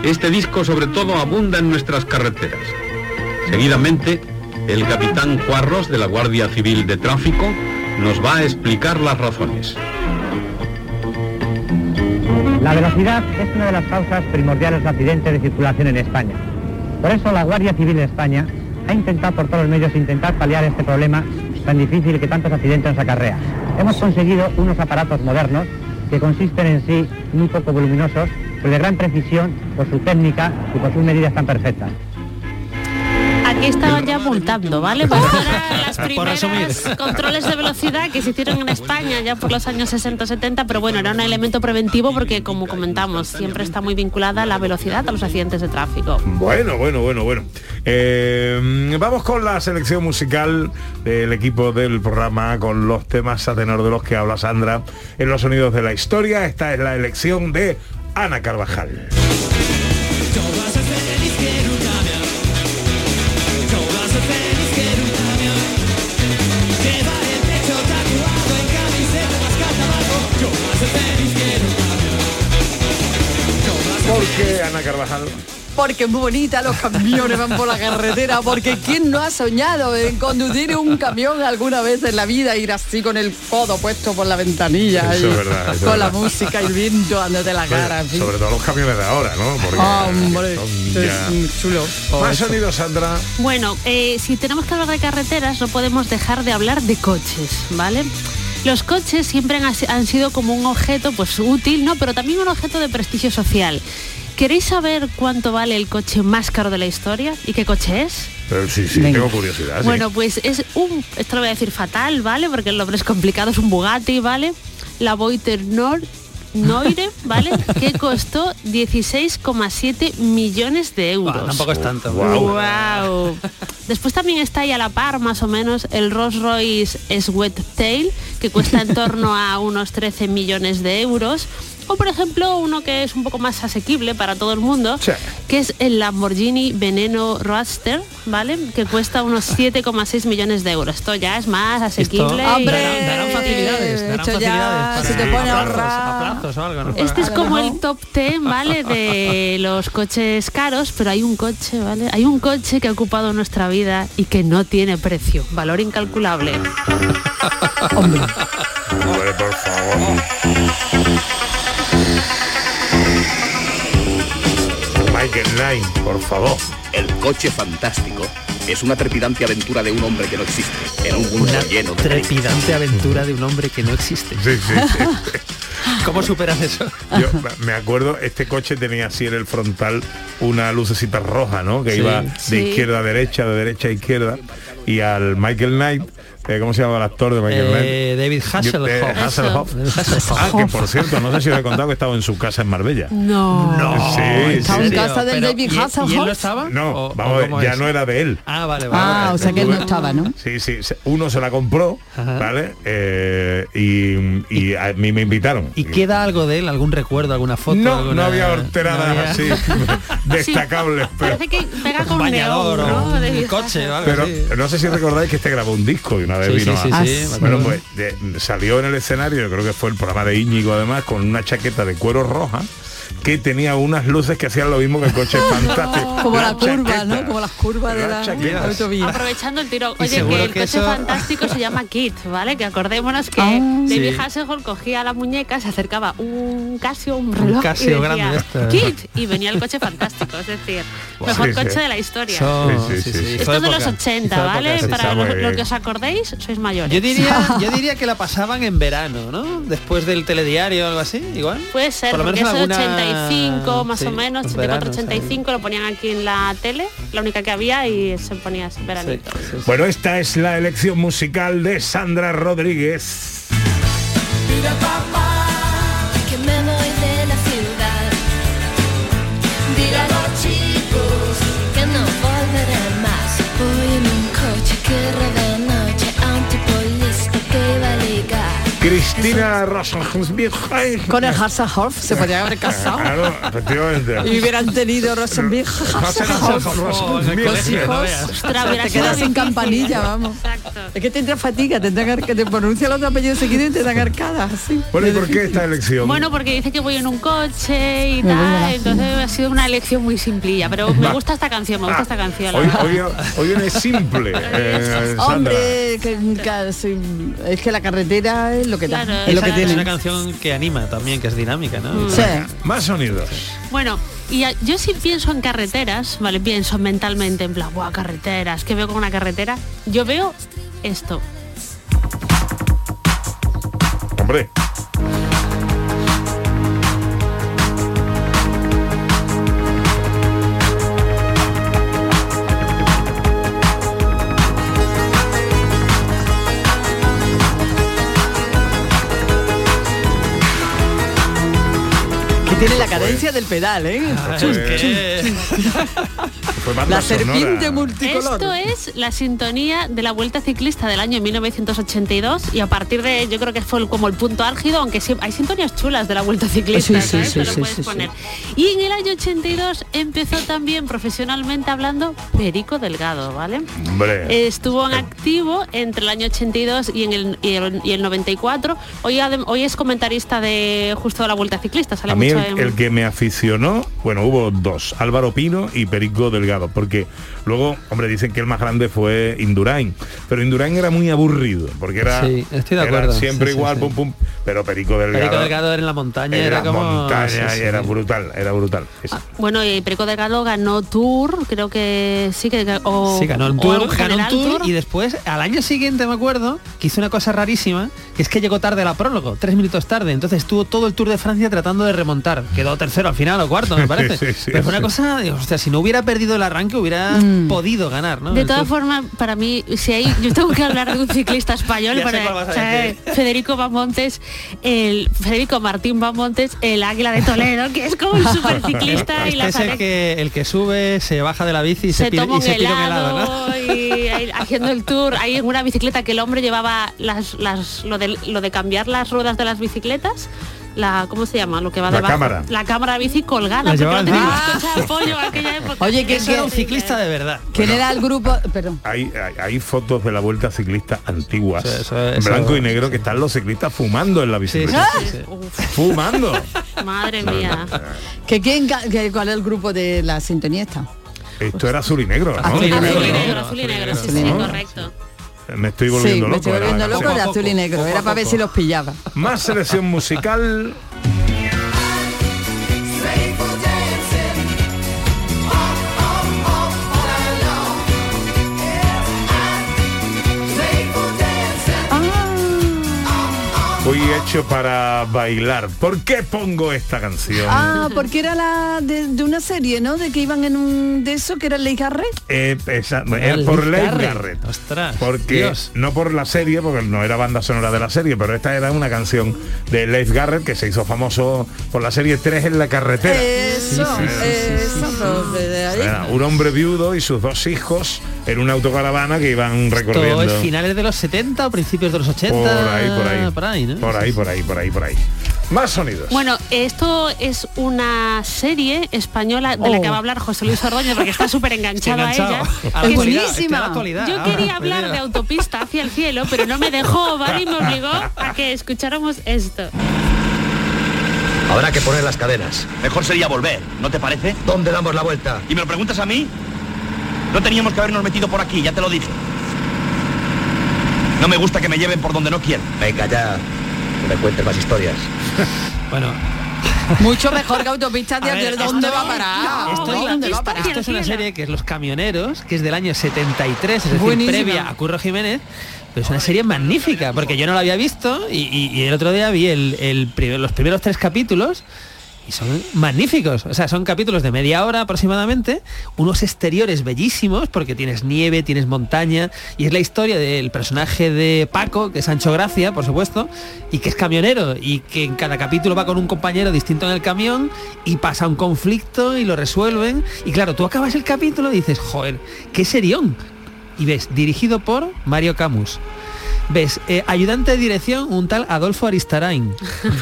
Este disco sobre todo abunda en nuestras carreteras. Seguidamente, el capitán Cuarros de la Guardia Civil de Tráfico nos va a explicar las razones. La velocidad es una de las causas primordiales de accidentes de circulación en España. Por eso la Guardia Civil de España ha intentado por todos los medios intentar paliar este problema tan difícil que tantos accidentes nos acarrea. Hemos conseguido unos aparatos modernos que consisten en sí muy poco voluminosos, pero de gran precisión por su técnica y por sus medidas tan perfectas. Aquí estaban ya multando, ¿vale? Porque eran las primeras controles de velocidad que se hicieron en España ya por los años 60-70, pero bueno, era un elemento preventivo porque, como comentamos, siempre está muy vinculada la velocidad a los accidentes de tráfico. Bueno, bueno, bueno, bueno. Eh, vamos con la selección musical del equipo del programa, con los temas a tenor de los que habla Sandra en los sonidos de la historia. Esta es la elección de Ana Carvajal. Qué Ana Carvajal? Porque es muy bonita, los camiones van por la carretera, porque ¿quién no ha soñado en conducir un camión alguna vez en la vida, ir así con el codo puesto por la ventanilla, Eso y es verdad, eso es con la verdad. música y el viento dándote la cara, en fin. Sobre todo los camiones de ahora, ¿no? Porque Ah, hombre, son esto ya- es muy chulo. Oh, Más eso. Sandra. Bueno, eh, si tenemos que hablar de carreteras, no podemos dejar de hablar de coches, ¿vale? Los coches siempre han sido como un objeto pues útil, ¿no? Pero también un objeto de prestigio social. ¿Queréis saber cuánto vale el coche más caro de la historia? ¿Y qué coche es? Pero sí, sí, Venga. tengo curiosidad. sí. Bueno, pues es un, esto lo voy a decir fatal, ¿vale? Porque el nombre es complicado, es un Bugatti, ¿vale? La Boiter Nord Noire, ¿vale? Que costó 16,7 millones de euros. Tampoco es tanto. Wow. Después también está ahí a la par, más o menos, el Rolls Royce Tail, que cuesta en torno a unos 13 millones de euros. O por ejemplo, uno que es un poco más asequible para todo el mundo, que es el Lamborghini Veneno Roadster, ¿vale? Que cuesta unos 7,6 millones de euros. Esto ya es más asequible. y- darán, darán facilidades, darán ya facilidades. se te para- pone a a plazos, ahorrar. a plazos o algo, ¿no? Este es como el top 10, ¿vale? De los coches caros, pero hay un coche, ¿vale? Hay un coche que ha ocupado nuestra vida y que no tiene precio, valor incalculable. Hombre, por favor. Michael Knight, por favor. El coche fantástico es una trepidante aventura de un hombre que no existe, en un mundo Una lleno de trepidante aventura de un hombre que no existe. Sí, sí, sí. ¿Cómo superas eso? Yo me acuerdo, este coche tenía así en el frontal una lucecita roja, ¿no? Que Sí. iba de Sí. izquierda a derecha, de derecha a izquierda. Y al Michael Knight, eh, ¿cómo se llama el actor de Michael Eh? David Hasselhoff. Eh, Hasselhoff. Ah, que por cierto, no sé si os he contado que estaba en su casa en Marbella. No. Sí, Estaba sí, en sí. casa del Pero, David ¿y- y él Hasselhoff. no estaba? No, ¿O- vamos, o a ver, ya es? no era de él. Ah, vale, vale. Ah, o sea que él no estaba, ¿no? Sí, sí, uno se la compró, ¿vale? Eh, y, y a mí me invitaron. ¿Y queda algo de él? ¿Algún recuerdo? ¿Alguna foto? No, alguna- no había horteradas no así destacables, pero, Parece que pega con bañador neón, o ¿no? De coche algo pero no sé si recordáis que este grabó un disco y una vez Sí, vino sí, a... sí, sí, me bueno, pues de- salió en el escenario, yo creo que fue el programa de Íñigo además, con una chaqueta de cuero roja que tenía unas luces que hacían lo mismo que el coche fantástico. Como la curva, chaqueta. ¿no? Como las curvas de La la autovía. Aprovechando el tiro, oye, que el que coche eso- fantástico se llama Kit, ¿vale? Que acordémonos que Ah. David Sí. Hasselhoff cogía la muñeca, se acercaba un Casio, un reloj Casio y decía, grande este. Kit, y venía el coche fantástico, es decir, mejor Sí, sí. coche de la historia. Son- Sí, sí, sí, sí. sí, hizo Esto es de los época, 80, hizo ¿vale? época, sí. Para lo, lo que os acordéis, sois mayores. Yo diría, yo diría que la pasaban en verano, ¿no? Después del telediario o algo así, igual. Puede ser, Por lo porque menos es en de alguna- 85 más sí, o menos, en 84, verano, 85, lo ponían aquí en la tele, la única que había y se ponía ese veranito. Sí, sí, sí. Bueno, esta es la elección musical de Sandra Rodríguez. Mira papá, que me voy de la ciudad. Dile a los chicos que no volveré más. Voy en un coche que Cristina Rosenberg. Con el Hasselhoff se podría haber casado. Claro, efectivamente. Y hubieran tenido Rosenberg Los hijos. Ostras, te quedas sin campanilla, vamos. Exacto. Es que tendrá fatiga, tendrá que te pronuncia el otro apellido seguido y te dan arcadas. así. Bueno, ¿y por qué esta elección? Bueno, porque dice que voy en un coche y tal, entonces ha sido una elección muy simplilla, pero me gusta esta canción, me gusta esta canción. hoy, hoy, hoy viene simple, eh. Hombre, que, que- sí, es que la carretera es lo que Claro, es lo que es una canción que anima también, que es dinámica, ¿no? Mm. Sí. Más sonidos. Bueno, y a- yo sí pienso en carreteras, ¿vale? Pienso mentalmente en plan, ¡buah, carreteras! ¿Qué veo con una carretera? Yo veo esto. Hombre, tiene la cadencia del pedal, ¿eh? Fue- banda La serpiente sonora. multicolor. Esto es la sintonía de la Vuelta Ciclista del año 1982 y a partir de, yo creo que fue como el punto álgido, aunque sí, hay sintonías chulas de la Vuelta Ciclista, Sí, sí, ¿sabes? sí, Te lo sí, puedes sí, sí. poner. Y en el año 82 empezó también profesionalmente hablando Perico Delgado, ¿vale? Hombre. Estuvo en activo entre el año 82 y, en el, y, el, y el 94. Hoy, hoy es comentarista de justo de la Vuelta Ciclista. Sale A mí mucho el, en- el que me aficionó, bueno, hubo dos, Álvaro Pino y Perico Delgado, porque luego, hombre, dicen que el más grande fue Indurain, pero Indurain era muy aburrido, porque era, Sí, estoy de era acuerdo. siempre Sí, igual, sí. pum, pum, pero Perico Delgado, Perico Delgado era en la montaña, era, como montaña sí, sí. y era brutal, era brutal. Sí. Bueno, y Perico Delgado ganó Tour, creo que sí que o, Sí, ganó el tour, ganó un tour, y después al año siguiente me acuerdo que hizo una cosa rarísima, que es que llegó tarde a la prólogo, tres minutos tarde, entonces estuvo todo el Tour de Francia tratando de remontar, quedó tercero al final o cuarto me parece, Sí, sí, pero fue una cosa, digo, hostia, si no hubiera perdido el arranque hubiera Mm. Podido ganar, ¿no? De todas formas, para mí, si hay, yo tengo que hablar de un ciclista español, Ya sé pero, cuál vas a o sea, decir. Federico Bamontes, el Federico Martín Bamontes, el águila de Toledo, que es como un superciclista y Este la es el que, el que sube, se baja de la bici y se, se pide, toma y un helado, y ahí haciendo el tour hay en una bicicleta que el hombre llevaba las, las lo de lo de cambiar las ruedas de las bicicletas la cómo se llama lo que va La debajo cámara. la cámara de bici colgada La porque no teníamos encima. coche de apoyo en aquella época Oye, que- era un ciclista de verdad. ¿Quién era el grupo? Perdón. Hay, hay, hay fotos de la vuelta ciclista antiguas, Sí, eso- en eso- blanco y negro, que están los ciclistas fumando en la bicicleta. sí, sí, sí. Fumando. madre mía ¿Que quién, que, ¿Cuál es el grupo de la sintonía esta? Esto era azul y negro, ¿no? Azul y azul negro, y ¿no? negro azul y negro sí Azul y sí negro. correcto Me estoy Sí, volviendo me loco. estoy de loco azul y negro. poco Era para ver si los pillaba. Más selección musical. Fui hecho para bailar. ¿Por qué pongo esta canción? Ah, porque era la de, de una serie, ¿no? De que iban en un de eso que era Ley Garrett. Eh, esa- era por Leif Garrett. Garrett. Ostras, Porque Dios. no por la serie, porque no era banda sonora de la serie, pero esta era una canción de Leif Garrett que se hizo famoso por la serie 3 en la carretera. Eso, eso, de ahí. Era un hombre viudo y sus dos hijos en una autocaravana que iban recorriendo. Es finales de los 70 o principios de los 80. Por ahí, por ahí. Por ahí, ¿no? Por ahí, por ahí, por ahí, por ahí. Más sonidos. Bueno, esto es una serie española de la Oh. que va a hablar José Luis Ordóñez porque está súper enganchado a ella. A la es que a la actualidad. Yo Ah, quería pues hablar de autopista hacia el cielo, pero no me dejó, ¿vale? Y me obligó a que escucháramos esto. Habrá que poner las cadenas. Mejor sería volver, ¿no te parece? ¿Dónde damos la vuelta? ¿Y me lo preguntas a mí? No teníamos que habernos metido por aquí, ya te lo dije. No me gusta que me lleven por donde no quiero. Venga ya, no me cuentes más historias. Bueno, Mucho mejor que autopistas de ver, ¿Dónde esto- va a parar? Esto es, ¿Dónde la- va a parar? esto es una serie que es Los Camioneros, que es del año 73, es decir, previa a Curro Jiménez. Pero es una serie magnífica, porque yo no la había visto y, y- y el otro día vi el, el primer- los primeros tres capítulos y son magníficos. O sea, son capítulos de media hora aproximadamente, unos exteriores bellísimos, porque tienes nieve, tienes montaña, y es la historia del personaje de Paco, que es Sancho Gracia, por supuesto, y que es camionero, y que en cada capítulo va con un compañero distinto en el camión, y pasa un conflicto y lo resuelven. Y claro, tú acabas el capítulo y dices, joder, qué serión. Y ves, dirigido por Mario Camus. Ves, eh, ayudante de dirección, un tal Adolfo Aristarain.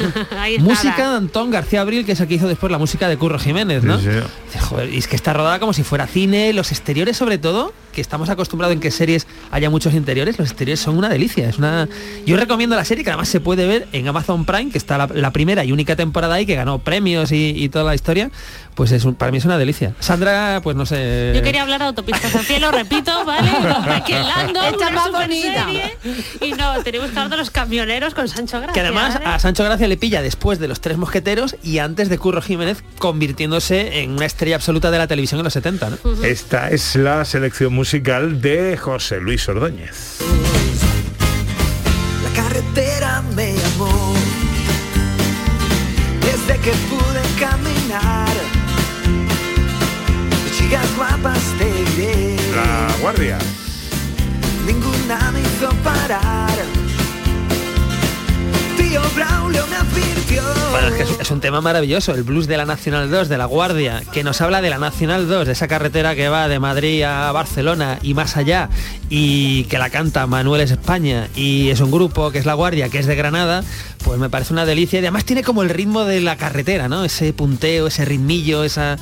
Música de Antón García Abril, que es el que hizo después la música de Curro Jiménez, ¿no? Sí, sí. Dice, joder, y es que está rodada como si fuera cine, los exteriores sobre todo, que estamos acostumbrados en que series haya muchos interiores, los exteriores son una delicia. Es una. Yo recomiendo la serie que además se puede ver en Amazon Prime, que está la, la primera y única temporada ahí, que ganó premios y, y toda la historia. Pues es un- para mí es una delicia. Sandra, pues no sé. Yo quería hablar de autopistas el cielo, repito, ¿vale? Esta más bonita. serie. Y no, tenemos que hablar de los camioneros con Sancho Gracia. Que además ¿vale? a Sancho Gracia le pilla después de los tres mosqueteros y antes de Curro Jiménez convirtiéndose en una estrella absoluta de la televisión en los 70, ¿no? Esta es la selección musical de José Luis Ordóñez. La carretera me llamó desde que pude caminar. Chicas guapas te diré, La Guardia. ninguna me hizo parar. Bueno, es un tema maravilloso, el blues de la Nacional 2, de La Guardia, que nos habla de la Nacional 2, de esa carretera que va de Madrid a Barcelona y más allá, y que la canta Manuel es España, y es un grupo que es La Guardia, que es de Granada, pues me parece una delicia, y además tiene como el ritmo de la carretera, ¿no? Ese punteo, ese ritmillo, esa...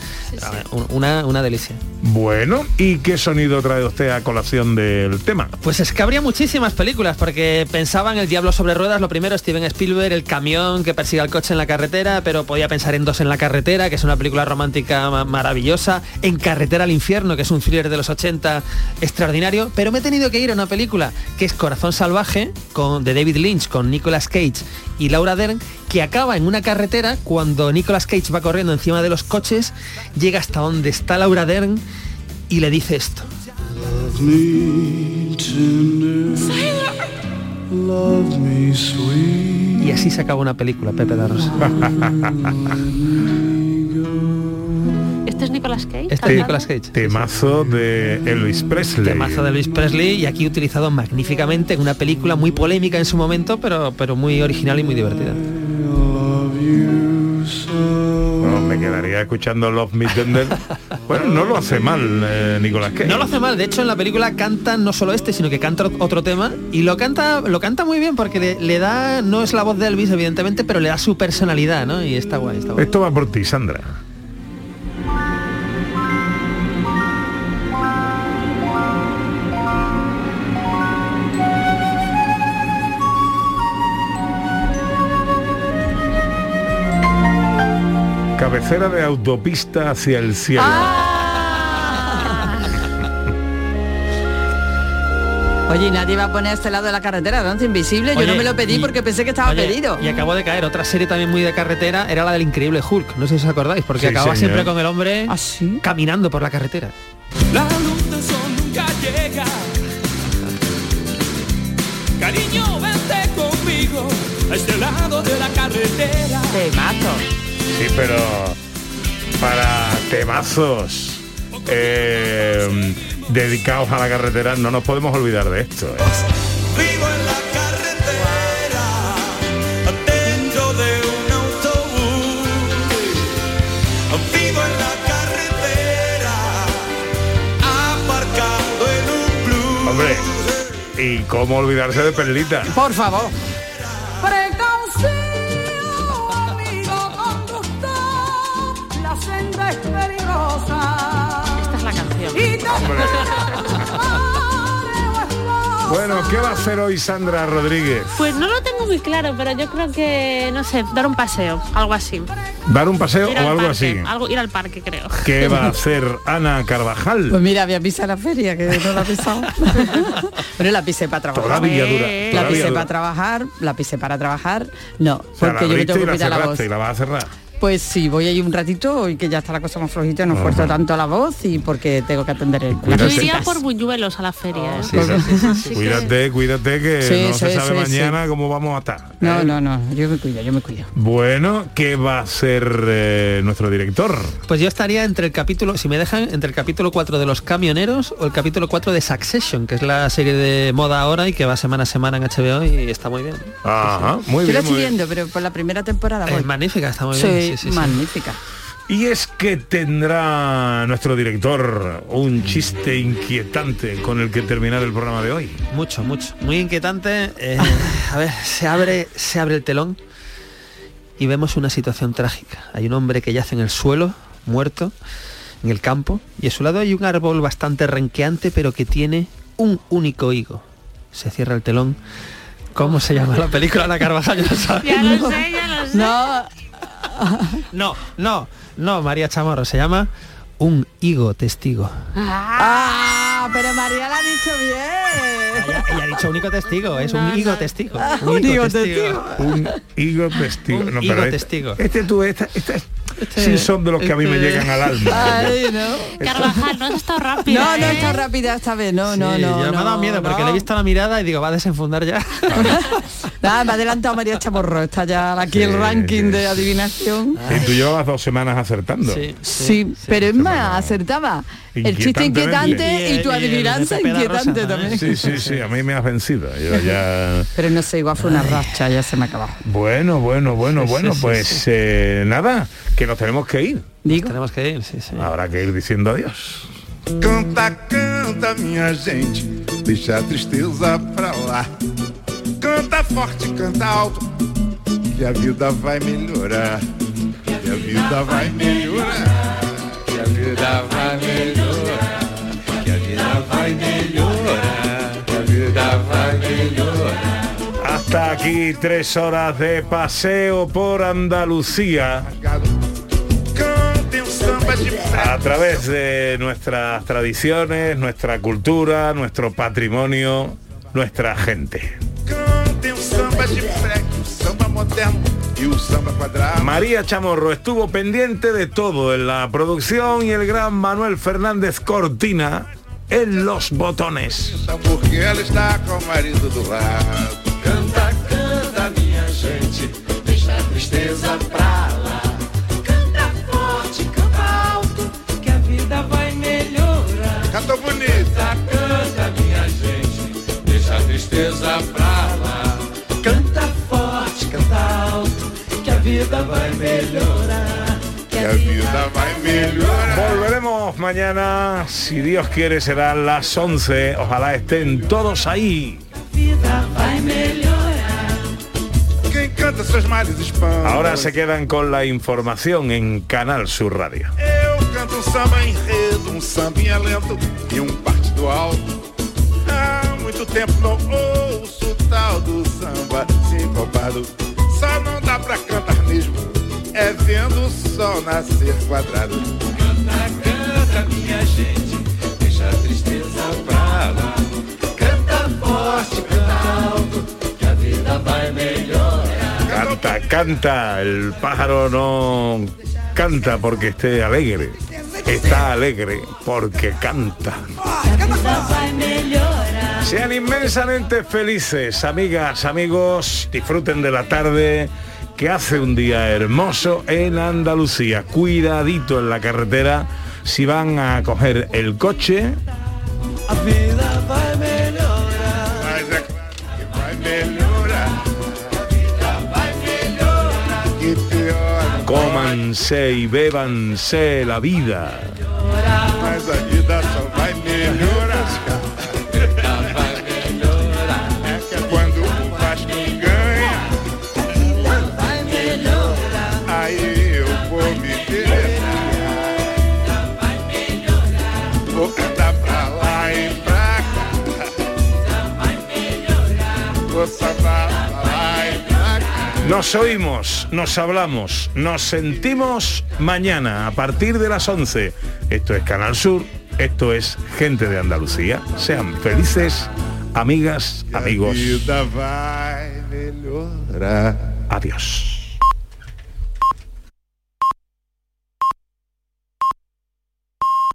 Una, una delicia. Bueno, ¿y qué sonido trae usted a colación del tema? Pues es que habría muchísimas películas, porque pensaba en El Diablo sobre Ruedas, lo primero, Steven Spielberg, el camión que persigue al coche en la carretera, pero podía pensar en Dos en la carretera, que es una película romántica ma- maravillosa, en Carretera al Infierno, que es un thriller de los 80 extraordinario, pero me he tenido que ir a una película que es Corazón Salvaje, con, de David Lynch, con Nicolas Cage y Laura Dern, que acaba en una carretera cuando Nicolas Cage va corriendo encima de los coches, llega hasta donde está Laura Dern y le dice esto. Love me tender, love me sweet. Y así se acaba una película, Pepe da Rosa. ¿Este es Nicolas Cage? Este es Nicolas Cage. Temazo de Elvis Presley. Temazo de Elvis Presley y aquí utilizado magníficamente en una película muy polémica en su momento, pero, pero muy original y muy divertida. Bueno, me quedaría escuchando Love Me Tender. Bueno, no lo hace mal eh, Nicolás Cage. No lo hace mal, de hecho en la película canta no solo este, sino que canta otro tema y lo canta, lo canta muy bien porque le, le da, no es la voz de Elvis evidentemente, pero le da su personalidad, ¿no? Y está guay, está guay. Esto va por ti, Sandra. Cabecera de autopista hacia el cielo. Oye, y nadie va a poner a este lado de la carretera, danza invisible. Yo Oye, no me lo pedí y- porque pensé que estaba Oye, pedido. Y acabo de caer, otra serie también muy de carretera era la del increíble Hulk, no sé si os acordáis, porque Sí, acababa señor. siempre con el hombre caminando por la carretera. La luz del sol nunca llega. Cariño, vente conmigo a este lado de la carretera. Te mato. Sí, pero para temazos eh, dedicados a la carretera no nos podemos olvidar de esto. ¿eh? Vivo en la carretera, dentro de un autobús. Vivo en la carretera, aparcado en un club. Hombre, y cómo olvidarse de Perlita. Por favor. Bueno, ¿qué va a hacer hoy Sandra Rodríguez? Pues no lo tengo muy claro, pero yo creo que, no sé, dar un paseo, algo así. ¿Dar un paseo Ir o al algo parque, así? Algo, ir al parque, creo. ¿Qué va a hacer Ana Carvajal? Pues mira, había pisado la feria, que no la he pisado. Pero la pisé para trabajar. Todavía dura, La pisé dura. para trabajar, la pisé para trabajar. No, O sea, la porque yo me tengo que la cuidar la voz. cerraste y la vas a cerrar. Pues sí, voy ahí un ratito y que ya está la cosa más flojita, no esfuerzo tanto la voz y porque tengo que atender el, Yo iría por buñuelos a la feria. ¿eh? Sí, sí, sí. Cuídate, cuídate que Sí, no se sabe sí, mañana cómo vamos a estar. No, no, no, yo me cuido, yo me cuido. Bueno, ¿qué va a hacer eh, nuestro director? Pues yo estaría entre el capítulo, si me dejan, entre el capítulo 4 de Los Camioneros o el capítulo 4 de Succession, que es la serie de moda ahora y que va semana a semana en HBO y está muy bien. Ajá, muy yo la bien, estoy viendo, pero por la primera temporada voy. Es magnífica, está muy Sí, bien. Sí, sí, sí. magnífica. Y es que tendrá nuestro director un chiste inquietante con el que terminar el programa de hoy. Mucho, mucho. Muy inquietante. eh, a ver, se abre, se abre el telón y vemos una situación trágica. Hay un hombre que yace en el suelo, muerto, en el campo, y a su lado hay un árbol bastante renqueante, pero que tiene un único higo. Se cierra el telón. ¿Cómo se llama la película La Carvajal? Ya lo sabes. Ya lo sé, ya lo sé. No, No, no, no, María Chamorro, se llama Un higo testigo. Ah, pero María la ha dicho bien. Ella, ella ha dicho único testigo, es un higo testigo. Ah, un higo testigo. Un higo testigo. Un No, higo pero este- testigo. Este tú, esta, esta- sí son de los que a mí me este- llegan al alma. Ay, no. Carvajal, no has estado rápida. No, no ¿eh? está rápida esta vez, no, no, Sí, no. ya me ha dado no, miedo porque no. le he visto la mirada y digo, va a desenfundar ya. Nada, me ha adelantado María Chamorro, está ya aquí Sí, el ranking sí. de adivinación. Y tú llevabas dos semanas acertando. Sí, pero es más, acertaba el chiste inquietante y, Y y de adivinanza inquietante Rosa también. Sí, sí, sí, a mí me has vencido. Yo ya... Pero no sé, igual fue una racha, ya se me ha acabado. Bueno, bueno, bueno, Sí, sí, bueno, sí, pues sí. eh, nada, que nos tenemos que ir. Digo, Tenemos que ir, sí, sí. Habrá que ir diciendo adiós. Canta, canta, minha gente, deixa a tristeza pra lá. Canta forte, canta alto, que a vida vai melhorar. Que a vida vai melhorar. Que a vida vai melhorar. Aquí tres horas de paseo por Andalucía a través de nuestras tradiciones, nuestra cultura, nuestro patrimonio, nuestra gente. María Chamorro estuvo pendiente de todo en la producción y el gran Manuel Fernández Cortina en los botones. Canta, canta, minha gente, deixa a tristeza pra lá. Canta forte, canta alto, que a vida vai melhorar. Cantou bonito. Canta, canta, minha gente, deixa a tristeza pra lá. Canta forte, canta alto, que a vida vai melhorar. Que a vida vai melhorar. Volveremos mañana, si Dios quiere será las 11. Ojalá estén todos ahí. Vida vai melhorar. Quem canta seus males espanta. Ahora se quedan con la información en Canal Sur Radio. Eu canto um samba enredo, um sambinha lento e um partido alto. Há muito tempo não ouço o tal do samba sincopado. Só não dá pra cantar mesmo, é vendo o sol nascer quadrado. Canta, canta, minha gente, deixa a tristeza pra lá. Canta canta. Canta. El pájaro no canta porque esté alegre. Está alegre porque canta. Sean inmensamente felices, amigas, amigos, disfruten de la tarde que hace un día hermoso en Andalucía. Cuidadito en la carretera si van a coger el coche. Cómanse y bébanse la vida. Mas a vida só vai melhorar. É que quando o Vasco ganha, vai melhorar. Aí eu vou me interessar. Vou cantar pra lá e pra cá. Vou sambar Nos oímos, nos hablamos, nos sentimos mañana a partir de las 11. Esto es Canal Sur, esto es Gente de Andalucía. Sean felices, amigas, amigos. Adiós.